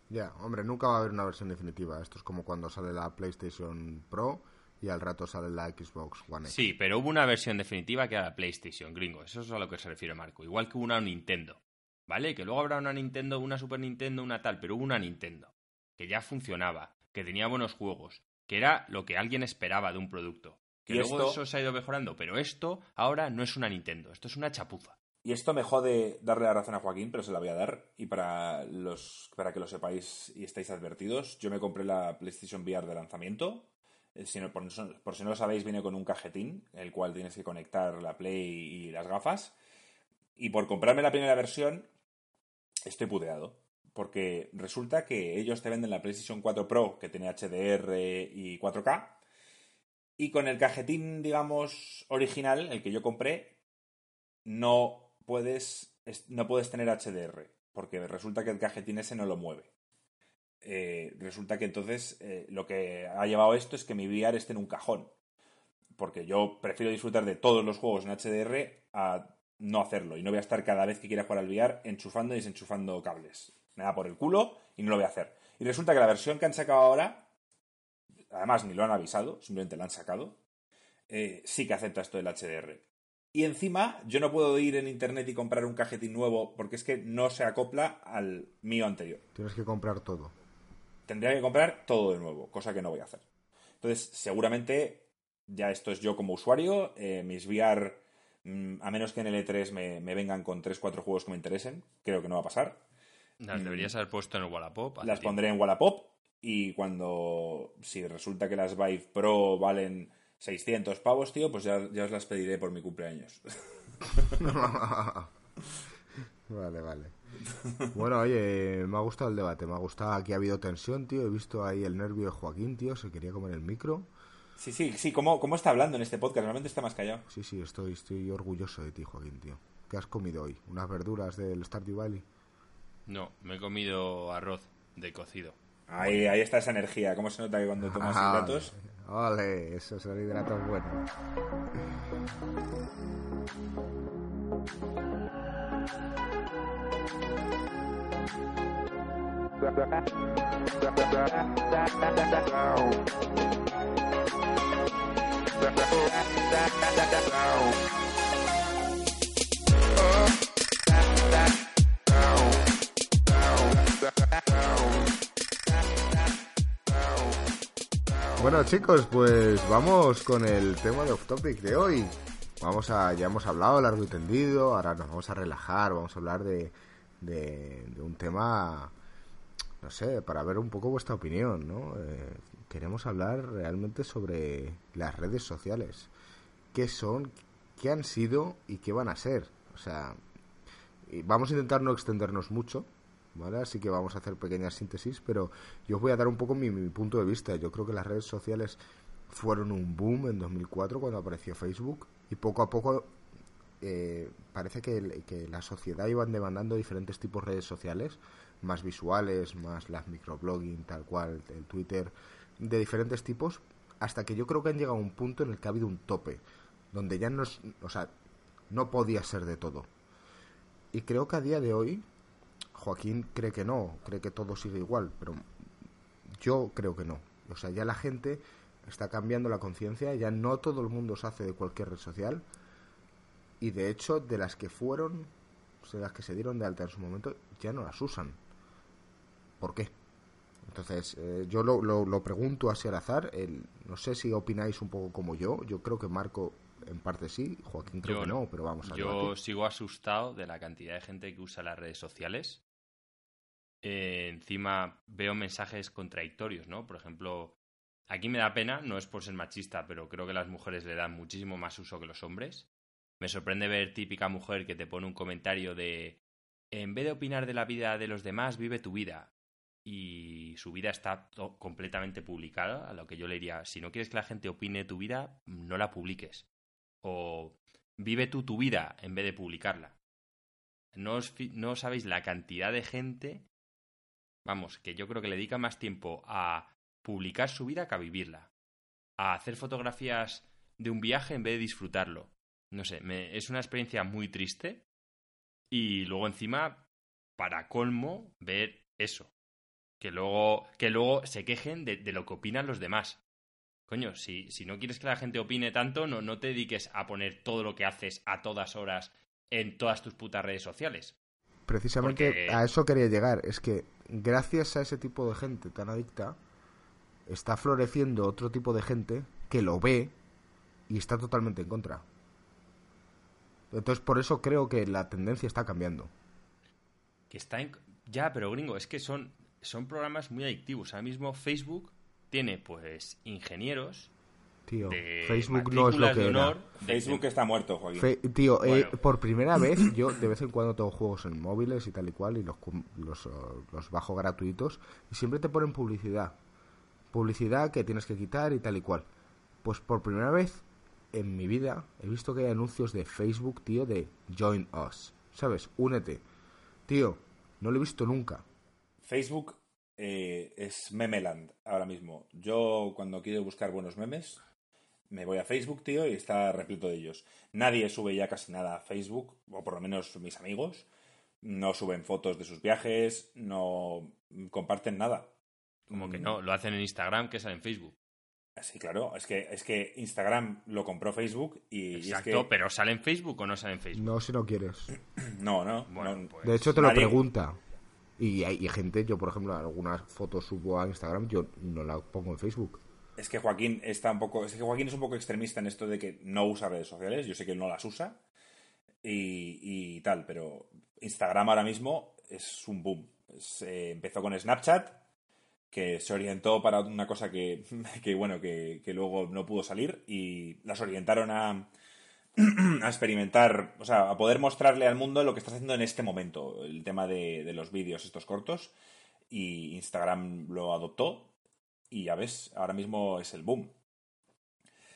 Ya, hombre, nunca va a haber una versión definitiva. Esto es como cuando sale la PlayStation Pro y al rato sale la Xbox One X. Sí, pero hubo una versión definitiva que era la PlayStation, gringo. Eso es a lo que se refiere Marco. Igual que hubo una Nintendo. ¿Vale? Que luego habrá una Nintendo, una Super Nintendo, una tal, pero hubo una Nintendo. Que ya funcionaba, que tenía buenos juegos, que era lo que alguien esperaba de un producto. Que luego eso se ha ido mejorando, pero esto ahora no es una Nintendo, esto es una chapuza. Y esto me jode darle la razón a Joaquín, pero se la voy a dar. Y para, los, para que lo sepáis y estéis advertidos, yo me compré la PlayStation VR de lanzamiento eh, por, si no lo sabéis, viene con un cajetín, el cual tienes que conectar la Play y las gafas. Y por comprarme la primera versión, estoy puteado. Porque resulta que ellos te venden la PlayStation 4 Pro, que tiene HDR y 4K. Y con el cajetín, digamos, original, el que yo compré, no puedes, no puedes tener HDR. Porque resulta que el cajetín ese no lo mueve. Eh, resulta que entonces eh, lo que ha llevado esto es que mi VR esté en un cajón. Porque yo prefiero disfrutar de todos los juegos en HDR a no hacerlo. Y no voy a estar cada vez que quiera jugar al VR enchufando y desenchufando cables. Me da por el culo y no lo voy a hacer. Y resulta que la versión que han sacado ahora, además ni lo han avisado, simplemente la han sacado, eh, sí que acepta esto del HDR. Y encima, yo no puedo ir en internet y comprar un cajetín nuevo porque es que no se acopla al mío anterior. Tienes que comprar todo tendría que comprar todo de nuevo, cosa que no voy a hacer. Entonces, seguramente, ya esto es yo como usuario, eh, mis VR, mm, a menos que en el E3 me, vengan con 3-4 juegos que me interesen, creo que no va a pasar. Las deberías haber puesto en el Wallapop. Las pondré en Wallapop y cuando, si resulta que las Vive Pro valen 600 pavos, tío, pues ya, ya os las pediré por mi cumpleaños. (laughs) vale, vale. Bueno, oye, me ha gustado el debate, me ha gustado. Aquí ha habido tensión, tío. He visto ahí el nervio de Joaquín, tío. Se quería comer el micro. Sí, sí, sí. ¿Cómo, cómo está hablando en este podcast? Realmente está más callado. Sí, sí, estoy, estoy orgulloso de ti, Joaquín, tío. ¿Qué has comido hoy? ¿Unas verduras del Stardew Valley? No, me he comido arroz de cocido. Ahí, ahí está esa energía. ¿Cómo se nota que cuando tomas ah, hidratos? Vale, esos son hidratos buenos. Bueno chicos, pues vamos con el tema de off topic de hoy. Vamos a, ya hemos hablado largo y tendido, ahora nos vamos a relajar, vamos a hablar de, de, un tema, no sé, para ver un poco vuestra opinión, ¿no? Eh, queremos hablar realmente sobre las redes sociales. ¿Qué son? ¿Qué han sido? ¿Y qué van a ser? O sea, vamos a intentar no extendernos mucho, ¿vale? Así que vamos a hacer pequeñas síntesis, pero yo os voy a dar un poco mi, mi punto de vista. Yo creo que las redes sociales fueron un boom en 2004 cuando apareció Facebook y poco a poco eh, parece que, la sociedad iba demandando diferentes tipos de redes sociales, más visuales, más las microblogging, tal cual, el Twitter, de diferentes tipos, hasta que yo creo que han llegado a un punto en el que ha habido un tope, donde ya no, o sea, no podía ser de todo. Y creo que a día de hoy, Joaquín cree que no, cree que todo sigue igual, pero yo creo que no. O sea, ya la gente está cambiando la conciencia, ya no todo el mundo se hace de cualquier red social, y de hecho de las que fueron o sea, las que se dieron de alta en su momento, ya no las usan. ¿Por qué? Entonces, eh, yo lo, lo, pregunto así al azar. El, no sé si opináis un poco como yo. Yo creo que Marco, en parte sí. Joaquín creo que no, pero vamos a Yo sigo asustado de la cantidad de gente que usa las redes sociales. Eh, encima veo mensajes contradictorios, ¿no? Por ejemplo, aquí me da pena, no es por ser machista, pero creo que las mujeres le dan muchísimo más uso que los hombres. Me sorprende ver típica mujer que te pone un comentario de en vez de opinar de la vida de los demás, vive tu vida y su vida está completamente publicada, a lo que yo le diría, si no quieres que la gente opine tu vida, no la publiques. O vive tú tu vida en vez de publicarla. No, no sabéis la cantidad de gente, vamos, que yo creo que le dedica más tiempo a publicar su vida que a vivirla. A hacer fotografías de un viaje en vez de disfrutarlo. No sé, es una experiencia muy triste. Y luego encima, para colmo, ver eso, que luego, que luego se quejen de, lo que opinan los demás. Coño, si, si no quieres que la gente opine tanto, no, no te dediques a poner todo lo que haces a todas horas en todas tus putas redes sociales. Precisamente a eso quería llegar. Es que gracias a ese tipo de gente tan adicta, está floreciendo otro tipo de gente que lo ve y está totalmente en contra. Entonces por eso creo que la tendencia está cambiando. Que está en... Ya, pero gringo, es que son son programas muy adictivos. Ahora mismo Facebook tiene pues ingenieros. Tío, Facebook no es lo que era. Facebook está muerto, Joaquín. tío, eh, por primera (laughs) vez yo de vez en cuando tengo juegos en móviles y tal y cual y los, los, los bajo gratuitos y siempre te ponen publicidad. Publicidad que tienes que quitar y tal y cual. Pues por primera vez en mi vida he visto que hay anuncios de Facebook, tío, de Join Us. ¿Sabes? Únete. Tío, no lo he visto nunca. Facebook eh, es Memeland ahora mismo. Yo cuando quiero buscar buenos memes, me voy a Facebook, tío, y está repleto de ellos. Nadie sube ya casi nada a Facebook, o por lo menos mis amigos. No suben fotos de sus viajes, no comparten nada. Como que no, lo hacen en Instagram, que sale en Facebook. Sí, claro, es que, es que Instagram lo compró Facebook y. Exacto, pero ¿sale en Facebook o no sale en Facebook? No, si no quieres. (clears throat) no, no. Pues de hecho, te lo pregunta. Y hay gente, yo por ejemplo, algunas fotos subo a Instagram, yo no la pongo en Facebook. Es que Joaquín está un poco, es que Joaquín es un poco extremista en esto de que no usa redes sociales. Yo sé que él no las usa y, tal, pero Instagram ahora mismo es un boom. Eh, empezó con Snapchat, que se orientó para una cosa que, (laughs) que bueno, que, que luego no pudo salir y las orientaron a, (clears throat) a experimentar, o sea, a poder mostrarle al mundo lo que estás haciendo en este momento, el tema de, los vídeos estos cortos, y Instagram lo adoptó, y ya ves, ahora mismo es el boom.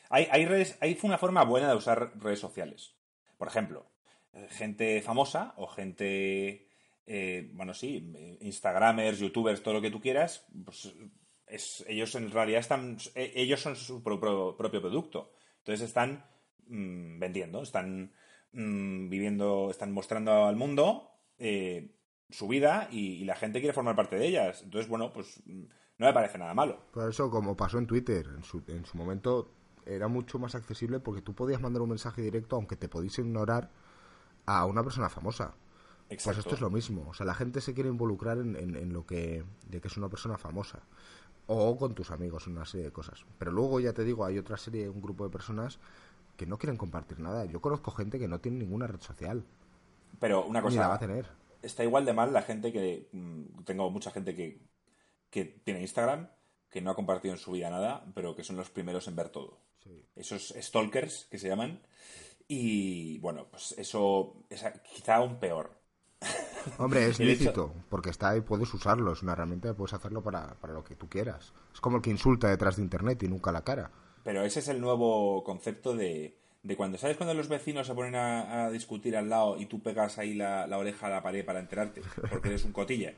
Hay, hay, redes, hay una forma buena de usar redes sociales. Por ejemplo, gente famosa o gente, eh, bueno, sí, Instagramers, YouTubers, todo lo que tú quieras, pues ellos en realidad están, ellos son su propio producto. Entonces están Mm, vendiendo, están mm, viviendo, están mostrando al mundo eh, su vida y, la gente quiere formar parte de ellas. Entonces, bueno, pues mm, no me parece nada malo. Por eso, como pasó en Twitter, en su, en su momento era mucho más accesible porque tú podías mandar un mensaje directo, aunque te podías ignorar, a una persona famosa. Pues esto es lo mismo. O sea, la gente se quiere involucrar en, en, lo que, de que es una persona famosa. O con tus amigos, una serie de cosas. Pero luego, ya te digo, hay otra serie, un grupo de personas que no quieren compartir nada. Yo conozco gente que no tiene ninguna red social. Pero una cosa. va a tener. Está igual de mal la gente que. Mm, tengo mucha gente que, que tiene Instagram, que no ha compartido en su vida nada, pero que son los primeros en ver todo. Esos stalkers que se llaman. Y bueno, pues eso es quizá aún peor. (laughs) Hombre, es (laughs) lícito, porque está ahí, puedes usarlo, es una herramienta, puedes hacerlo para, para lo que tú quieras. Es como el que insulta detrás de Internet y nunca la cara. Pero ese es el nuevo concepto de, de cuando, ¿sabes cuando los vecinos se ponen a, discutir al lado y tú pegas ahí la, oreja a la pared para enterarte? Porque eres un cotilla.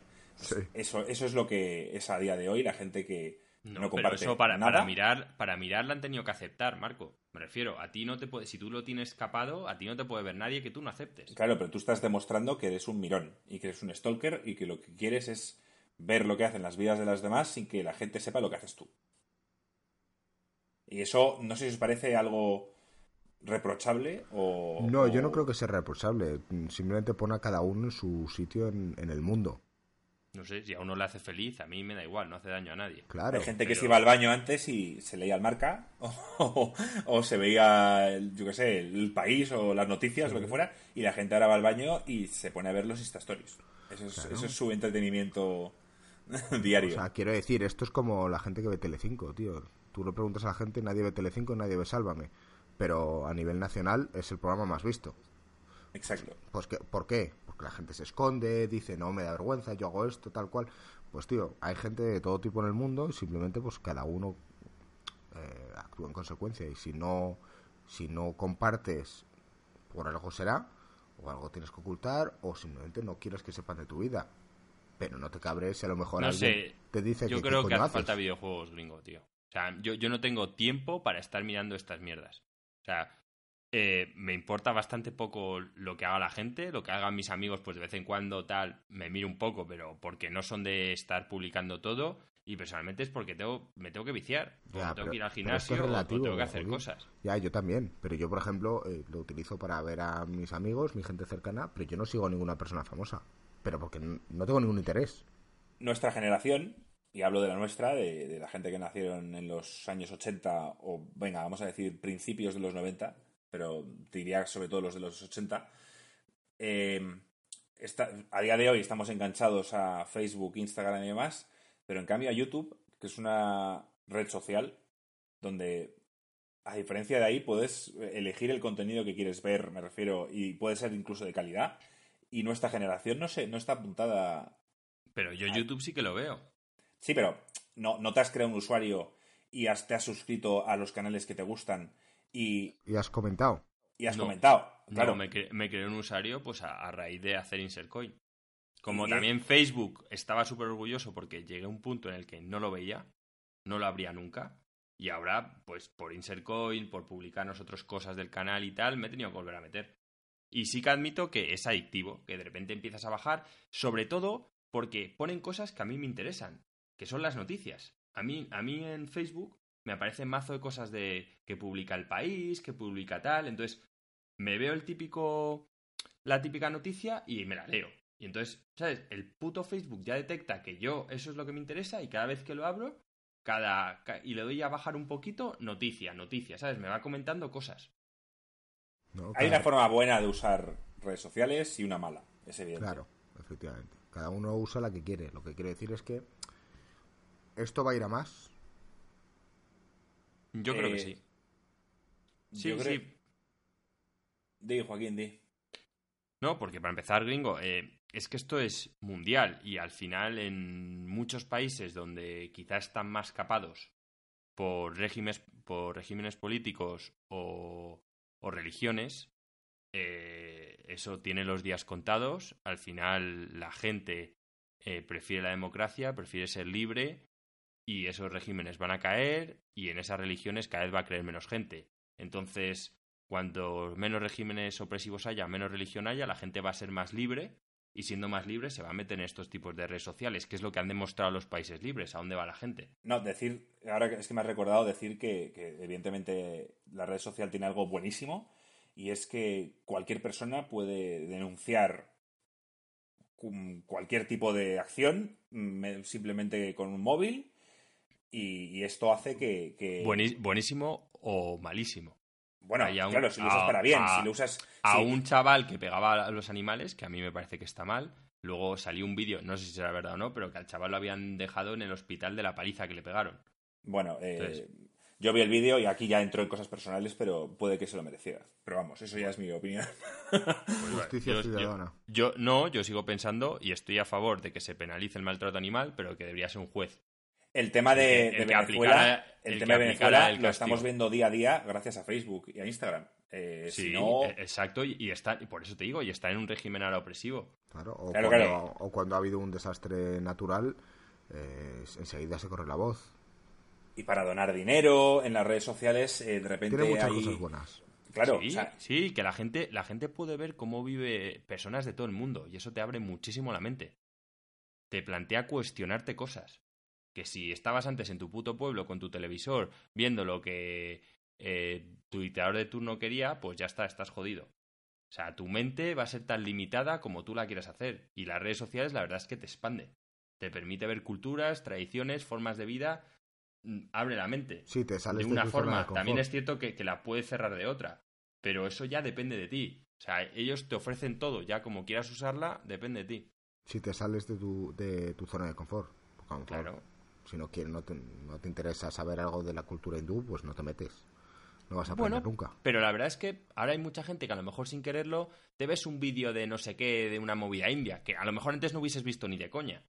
Eso, eso es lo que es a día de hoy la gente que no, comparte pero eso para, para mirar para mirar la han tenido que aceptar, Marco. Me refiero, a ti no te puede, si tú lo tienes escapado, a ti no te puede ver nadie que tú no aceptes. Claro, pero tú estás demostrando que eres un mirón y que eres un stalker y que lo que quieres es ver lo que hacen las vidas de las demás sin que la gente sepa lo que haces tú. Y eso, no sé si os parece algo reprochable o... No, yo no creo que sea reprochable. Simplemente pone a cada uno en su sitio en, el mundo. No sé, si a uno le hace feliz, a mí me da igual, no hace daño a nadie. Claro. Hay gente que se iba al baño antes y se leía el marca, (laughs) o, se veía, yo qué sé, el país o las noticias, lo que fuera, y la gente ahora va al baño y se pone a ver los Insta Stories. Eso es, eso es su entretenimiento (laughs) diario. O sea, quiero decir, esto es como la gente que ve Telecinco, tío. Tú lo preguntas a la gente, nadie ve Telecinco, nadie ve Sálvame pero a nivel nacional es el programa más visto. Exacto. Pues que, ¿Por qué? Porque la gente se esconde, dice, no, me da vergüenza, yo hago esto, tal cual. Pues tío, hay gente de todo tipo en el mundo y simplemente pues cada uno eh, actúa en consecuencia. Y si no, si no compartes, por algo será, o algo tienes que ocultar, o simplemente no quieres que sepan de tu vida. Pero no te cabres si a lo mejor no alguien te dice yo creo que hace falta videojuegos gringo, tío. O sea, yo, yo no tengo tiempo para estar mirando estas mierdas. O sea, eh, me importa bastante poco lo que haga la gente, lo que hagan mis amigos, pues de vez en cuando tal, me miro un poco, pero porque no son de estar publicando todo y personalmente es porque tengo, me tengo que viciar, tengo que ir al gimnasio o tengo que hacer cosas. Ya, yo también, pero yo por ejemplo eh, lo utilizo para ver a mis amigos, mi gente cercana, pero yo no sigo a ninguna persona famosa, pero porque no tengo ningún interés. Nuestra generación y hablo de la nuestra, de, la gente que nacieron en los años 80 o, venga, vamos a decir principios de los 90, pero diría sobre todo los de los 80, eh, a día de hoy estamos enganchados a Facebook, Instagram y demás, pero en cambio a YouTube, que es una red social donde, a diferencia de ahí, puedes elegir el contenido que quieres ver, me refiero, y puede ser incluso de calidad, y nuestra generación no, sé, no está apuntada... Pero yo YouTube sí que lo veo. Sí, pero no, no te has creado un usuario y has, te has suscrito a los canales que te gustan y... Y has comentado. Y has comentado, claro. me, creé un usuario pues a, raíz de hacer Insert Coin. Como también Facebook estaba súper orgulloso porque llegué a un punto en el que no lo veía, no lo abría nunca. Y ahora, pues por Insert Coin, por publicar nosotros cosas del canal y tal, me he tenido que volver a meter. Y sí que admito que es adictivo, que de repente empiezas a bajar, sobre todo porque ponen cosas que a mí me interesan que son las noticias. A mí, a mí en Facebook me aparecen mazo de cosas de que publica el país, que publica tal, entonces me veo el típico la típica noticia y me la leo. Y entonces, ¿sabes? El puto Facebook ya detecta que yo eso es lo que me interesa y cada vez que lo abro, cada y le doy a bajar un poquito, noticia, noticia, ¿sabes? Me va comentando cosas. Hay una forma buena de usar redes sociales y una mala, es evidente. Claro, efectivamente. Cada uno usa la que quiere. Lo que quiere decir es que ¿Esto va a ir a más? Yo creo que eh, sí. Sí, sí. Di, Joaquín, di. No, porque para empezar, gringo, eh, es que esto es mundial y al final en muchos países donde quizás están más capados por regímenes, por regímenes políticos o, o religiones, eh, eso tiene los días contados. Al final la gente prefiere la democracia, prefiere ser libre y esos regímenes van a caer y en esas religiones cada vez va a creer menos gente. Entonces, cuanto menos regímenes opresivos haya, menos religión haya, la gente va a ser más libre y siendo más libre se va a meter en estos tipos de redes sociales, que es lo que han demostrado los países libres, a dónde va la gente. No, decir, ahora es que me has recordado decir que, que evidentemente la red social tiene algo buenísimo y es que cualquier persona puede denunciar cualquier tipo de acción mm, simplemente con un móvil y, esto hace que... Buenísimo o malísimo. Bueno, claro, si lo usas para bien, si lo usas... A un chaval que pegaba a los animales, que a mí me parece que está mal, luego salió un vídeo, no sé si será verdad o no, pero que al chaval lo habían dejado en el hospital de la paliza que le pegaron. Bueno, eh, yo vi el vídeo y aquí ya entró en cosas personales, pero puede que se lo mereciera. Pero vamos, eso ya es mi opinión. (laughs) Pues Justicia ciudadana. yo, no, yo sigo pensando y estoy a favor de que se penalice el maltrato animal, pero que debería ser un juez el tema de, Venezuela, el, tema de Venezuela lo estamos viendo día a día gracias a Facebook y a Instagram. Eh, sí, e, exacto, y, está, y por eso te digo, y está en un régimen ahora opresivo. Claro, o, cuando, o cuando ha habido un desastre natural, eh, enseguida se corre la voz. Y para donar dinero en las redes sociales, eh, de repente. Tiene muchas cosas buenas. Claro, sí, sí, que la gente, la gente puede ver cómo vive personas de todo el mundo y eso te abre muchísimo la mente. Te plantea cuestionarte cosas que si estabas antes en tu puto pueblo con tu televisor viendo lo que eh, tu dictador de turno quería, pues ya está, estás jodido. O sea, tu mente va a ser tan limitada como tú la quieras hacer. Y las redes sociales, la verdad es que te expande. Te permite ver culturas, tradiciones, formas de vida. Mm, abre la mente. Sí, te sales de una forma. También es cierto que, que la puedes cerrar de otra. Pero eso ya depende de ti. O sea, ellos te ofrecen todo. Ya como quieras usarla, depende de ti. Si te sales de tu, de tu zona de confort. claro. Si no, quieres, no, te, no te interesa saber algo de la cultura hindú, pues no te metes. No vas a aprender nunca. Pero la verdad es que ahora hay mucha gente que a lo mejor sin quererlo te ves un vídeo de no sé qué, de una movida india, que a lo mejor antes no hubieses visto ni de coña.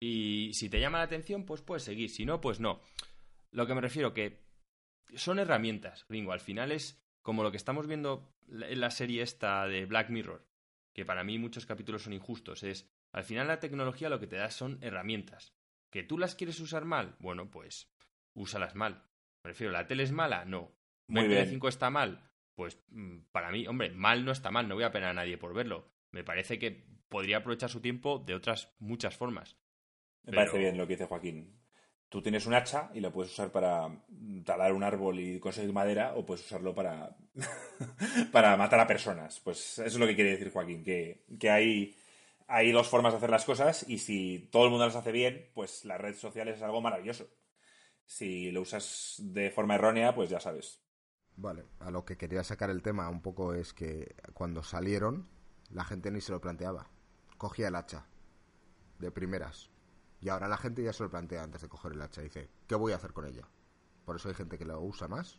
Y si te llama la atención, pues puedes seguir. Si no, pues no. Lo que me refiero que son herramientas, gringo. Al final es como lo que estamos viendo en la serie esta de Black Mirror, que para mí muchos capítulos son injustos. Es, al final la tecnología lo que te da son herramientas. ¿Que tú las quieres usar mal? Bueno, pues úsalas mal. Me refiero, ¿la tele es mala? No. Muy bien. 5 está mal? Pues mm, para mí, hombre, mal no está mal, no voy a penar a nadie por verlo. Me parece que podría aprovechar su tiempo de otras muchas formas. Me parece bien lo que dice Joaquín. Tú tienes un hacha y la puedes usar para talar un árbol y conseguir madera o puedes usarlo para, (laughs) para matar a personas. Pues eso es lo que quiere decir Joaquín, que, que hay, hay dos formas de hacer las cosas y si todo el mundo las hace bien, pues las redes sociales es algo maravilloso. Si lo usas de forma errónea, pues ya sabes. Vale, a lo que quería sacar el tema un poco es que cuando salieron, la gente ni se lo planteaba. Cogía el hacha, de primeras. Y ahora la gente ya se lo plantea antes de coger el hacha. Dice, ¿qué voy a hacer con ella? Por eso hay gente que lo usa más,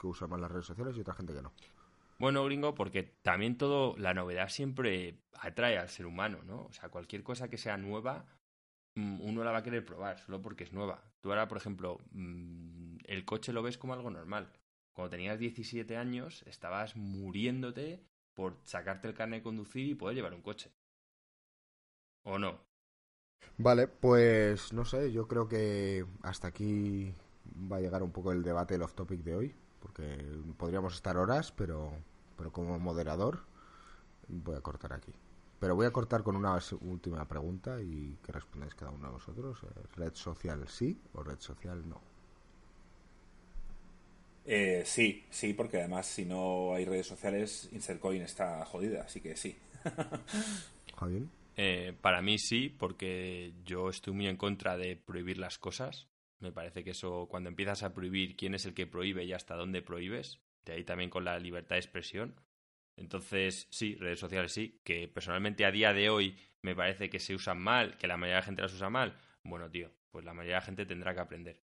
que usa más las redes sociales y otra gente que no. Bueno, gringo, porque también todo, la novedad siempre atrae al ser humano, ¿no? O sea, cualquier cosa que sea nueva, mm, uno la va a querer probar, solo porque es nueva. Tú ahora, por ejemplo, mm, el coche lo ves como algo normal. Cuando tenías 17 años, estabas muriéndote por sacarte el carnet de conducir y poder llevar un coche. ¿O no? Vale, pues no sé, yo creo que hasta aquí va a llegar un poco el debate, el off-topic de hoy, porque podríamos estar horas, pero, pero como moderador voy a cortar aquí. Pero voy a cortar con una última pregunta y que respondáis cada uno de vosotros. ¿Red social sí o red social no? Eh, sí, sí, porque además si no hay redes sociales, Insercoin está jodida, así que sí. (laughs) Javier. Eh, para mí sí, porque yo estoy muy en contra de prohibir las cosas. Me parece que eso, cuando empiezas a prohibir quién es el que prohíbe y hasta dónde prohíbes, de ahí también con la libertad de expresión. Entonces, sí, redes sociales sí, que personalmente a día de hoy me parece que se usan mal, que la mayoría de la gente las usa mal. Bueno, tío, pues la mayoría de la gente tendrá que aprender.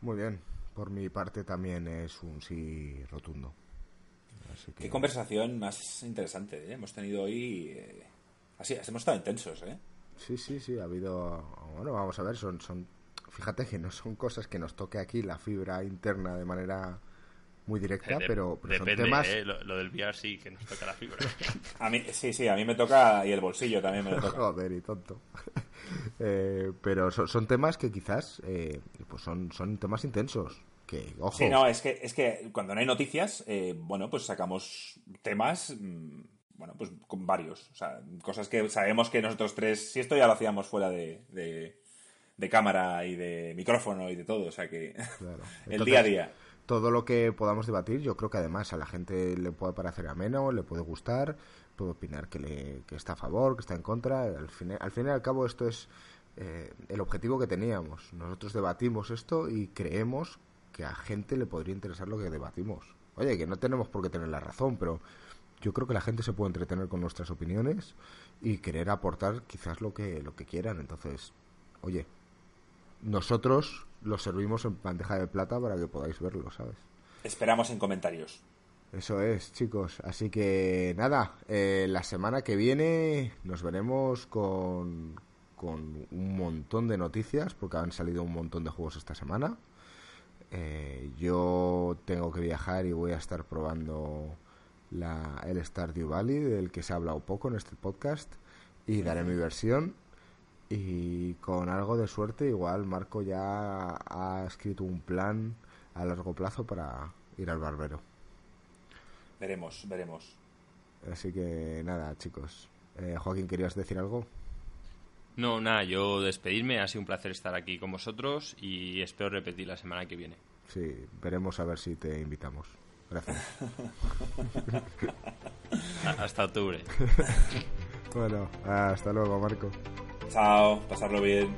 Muy bien, por mi parte también es un sí rotundo. Qué conversación más interesante ¿eh? hemos tenido hoy. Eh, así, hemos estado intensos, ¿eh? Sí, sí, sí, ha habido... Bueno, vamos a ver, son, son... Fíjate que no son cosas que nos toque aquí la fibra interna de manera muy directa, pero, pero son temas... ¿eh? Lo, del VR sí, que nos toca la fibra. (laughs) a mí, sí, sí, a mí me toca y el bolsillo también me lo toca. (laughs) Joder, y tonto. (laughs) eh, pero son, son, temas que quizás eh, pues son, son temas intensos. Que, ojo. Sí, no, es que, es que cuando no hay noticias, eh, bueno, pues sacamos temas, mm, bueno, pues con varios. O sea, cosas que sabemos que nosotros tres, si esto ya lo hacíamos fuera de, de, cámara y de micrófono y de todo, o sea que el día a día todo lo que podamos debatir, yo creo que además a la gente le puede parecer ameno, le puede gustar, puede opinar que, le, que está a favor, que está en contra. Al fin, al fin y al cabo esto es eh, el objetivo que teníamos. Nosotros debatimos esto y creemos que a gente le podría interesar lo que debatimos. Oye, que no tenemos por qué tener la razón, pero yo creo que la gente se puede entretener con nuestras opiniones y querer aportar quizás lo que, lo que quieran. Entonces, oye, nosotros lo servimos en bandeja de plata para que podáis verlo, ¿sabes? Esperamos en comentarios. Eso es, chicos. Así que nada, eh, la semana que viene nos veremos con, con un montón de noticias, porque han salido un montón de juegos esta semana. Eh, yo tengo que viajar y voy a estar probando la, el Stardew Valley, del que se ha hablado poco en este podcast, y daré mi versión. Y con algo de suerte, igual Marco ya ha escrito un plan a largo plazo para ir al barbero. Veremos, veremos. Así que nada, chicos. Eh, Joaquín, ¿querías decir algo? No, nada, yo despedirme. Ha sido un placer estar aquí con vosotros y espero repetir la semana que viene. sí, veremos a ver si te invitamos. Gracias. (laughs) hasta octubre. (laughs) bueno, hasta luego, Marco. Chao, pasarlo bien.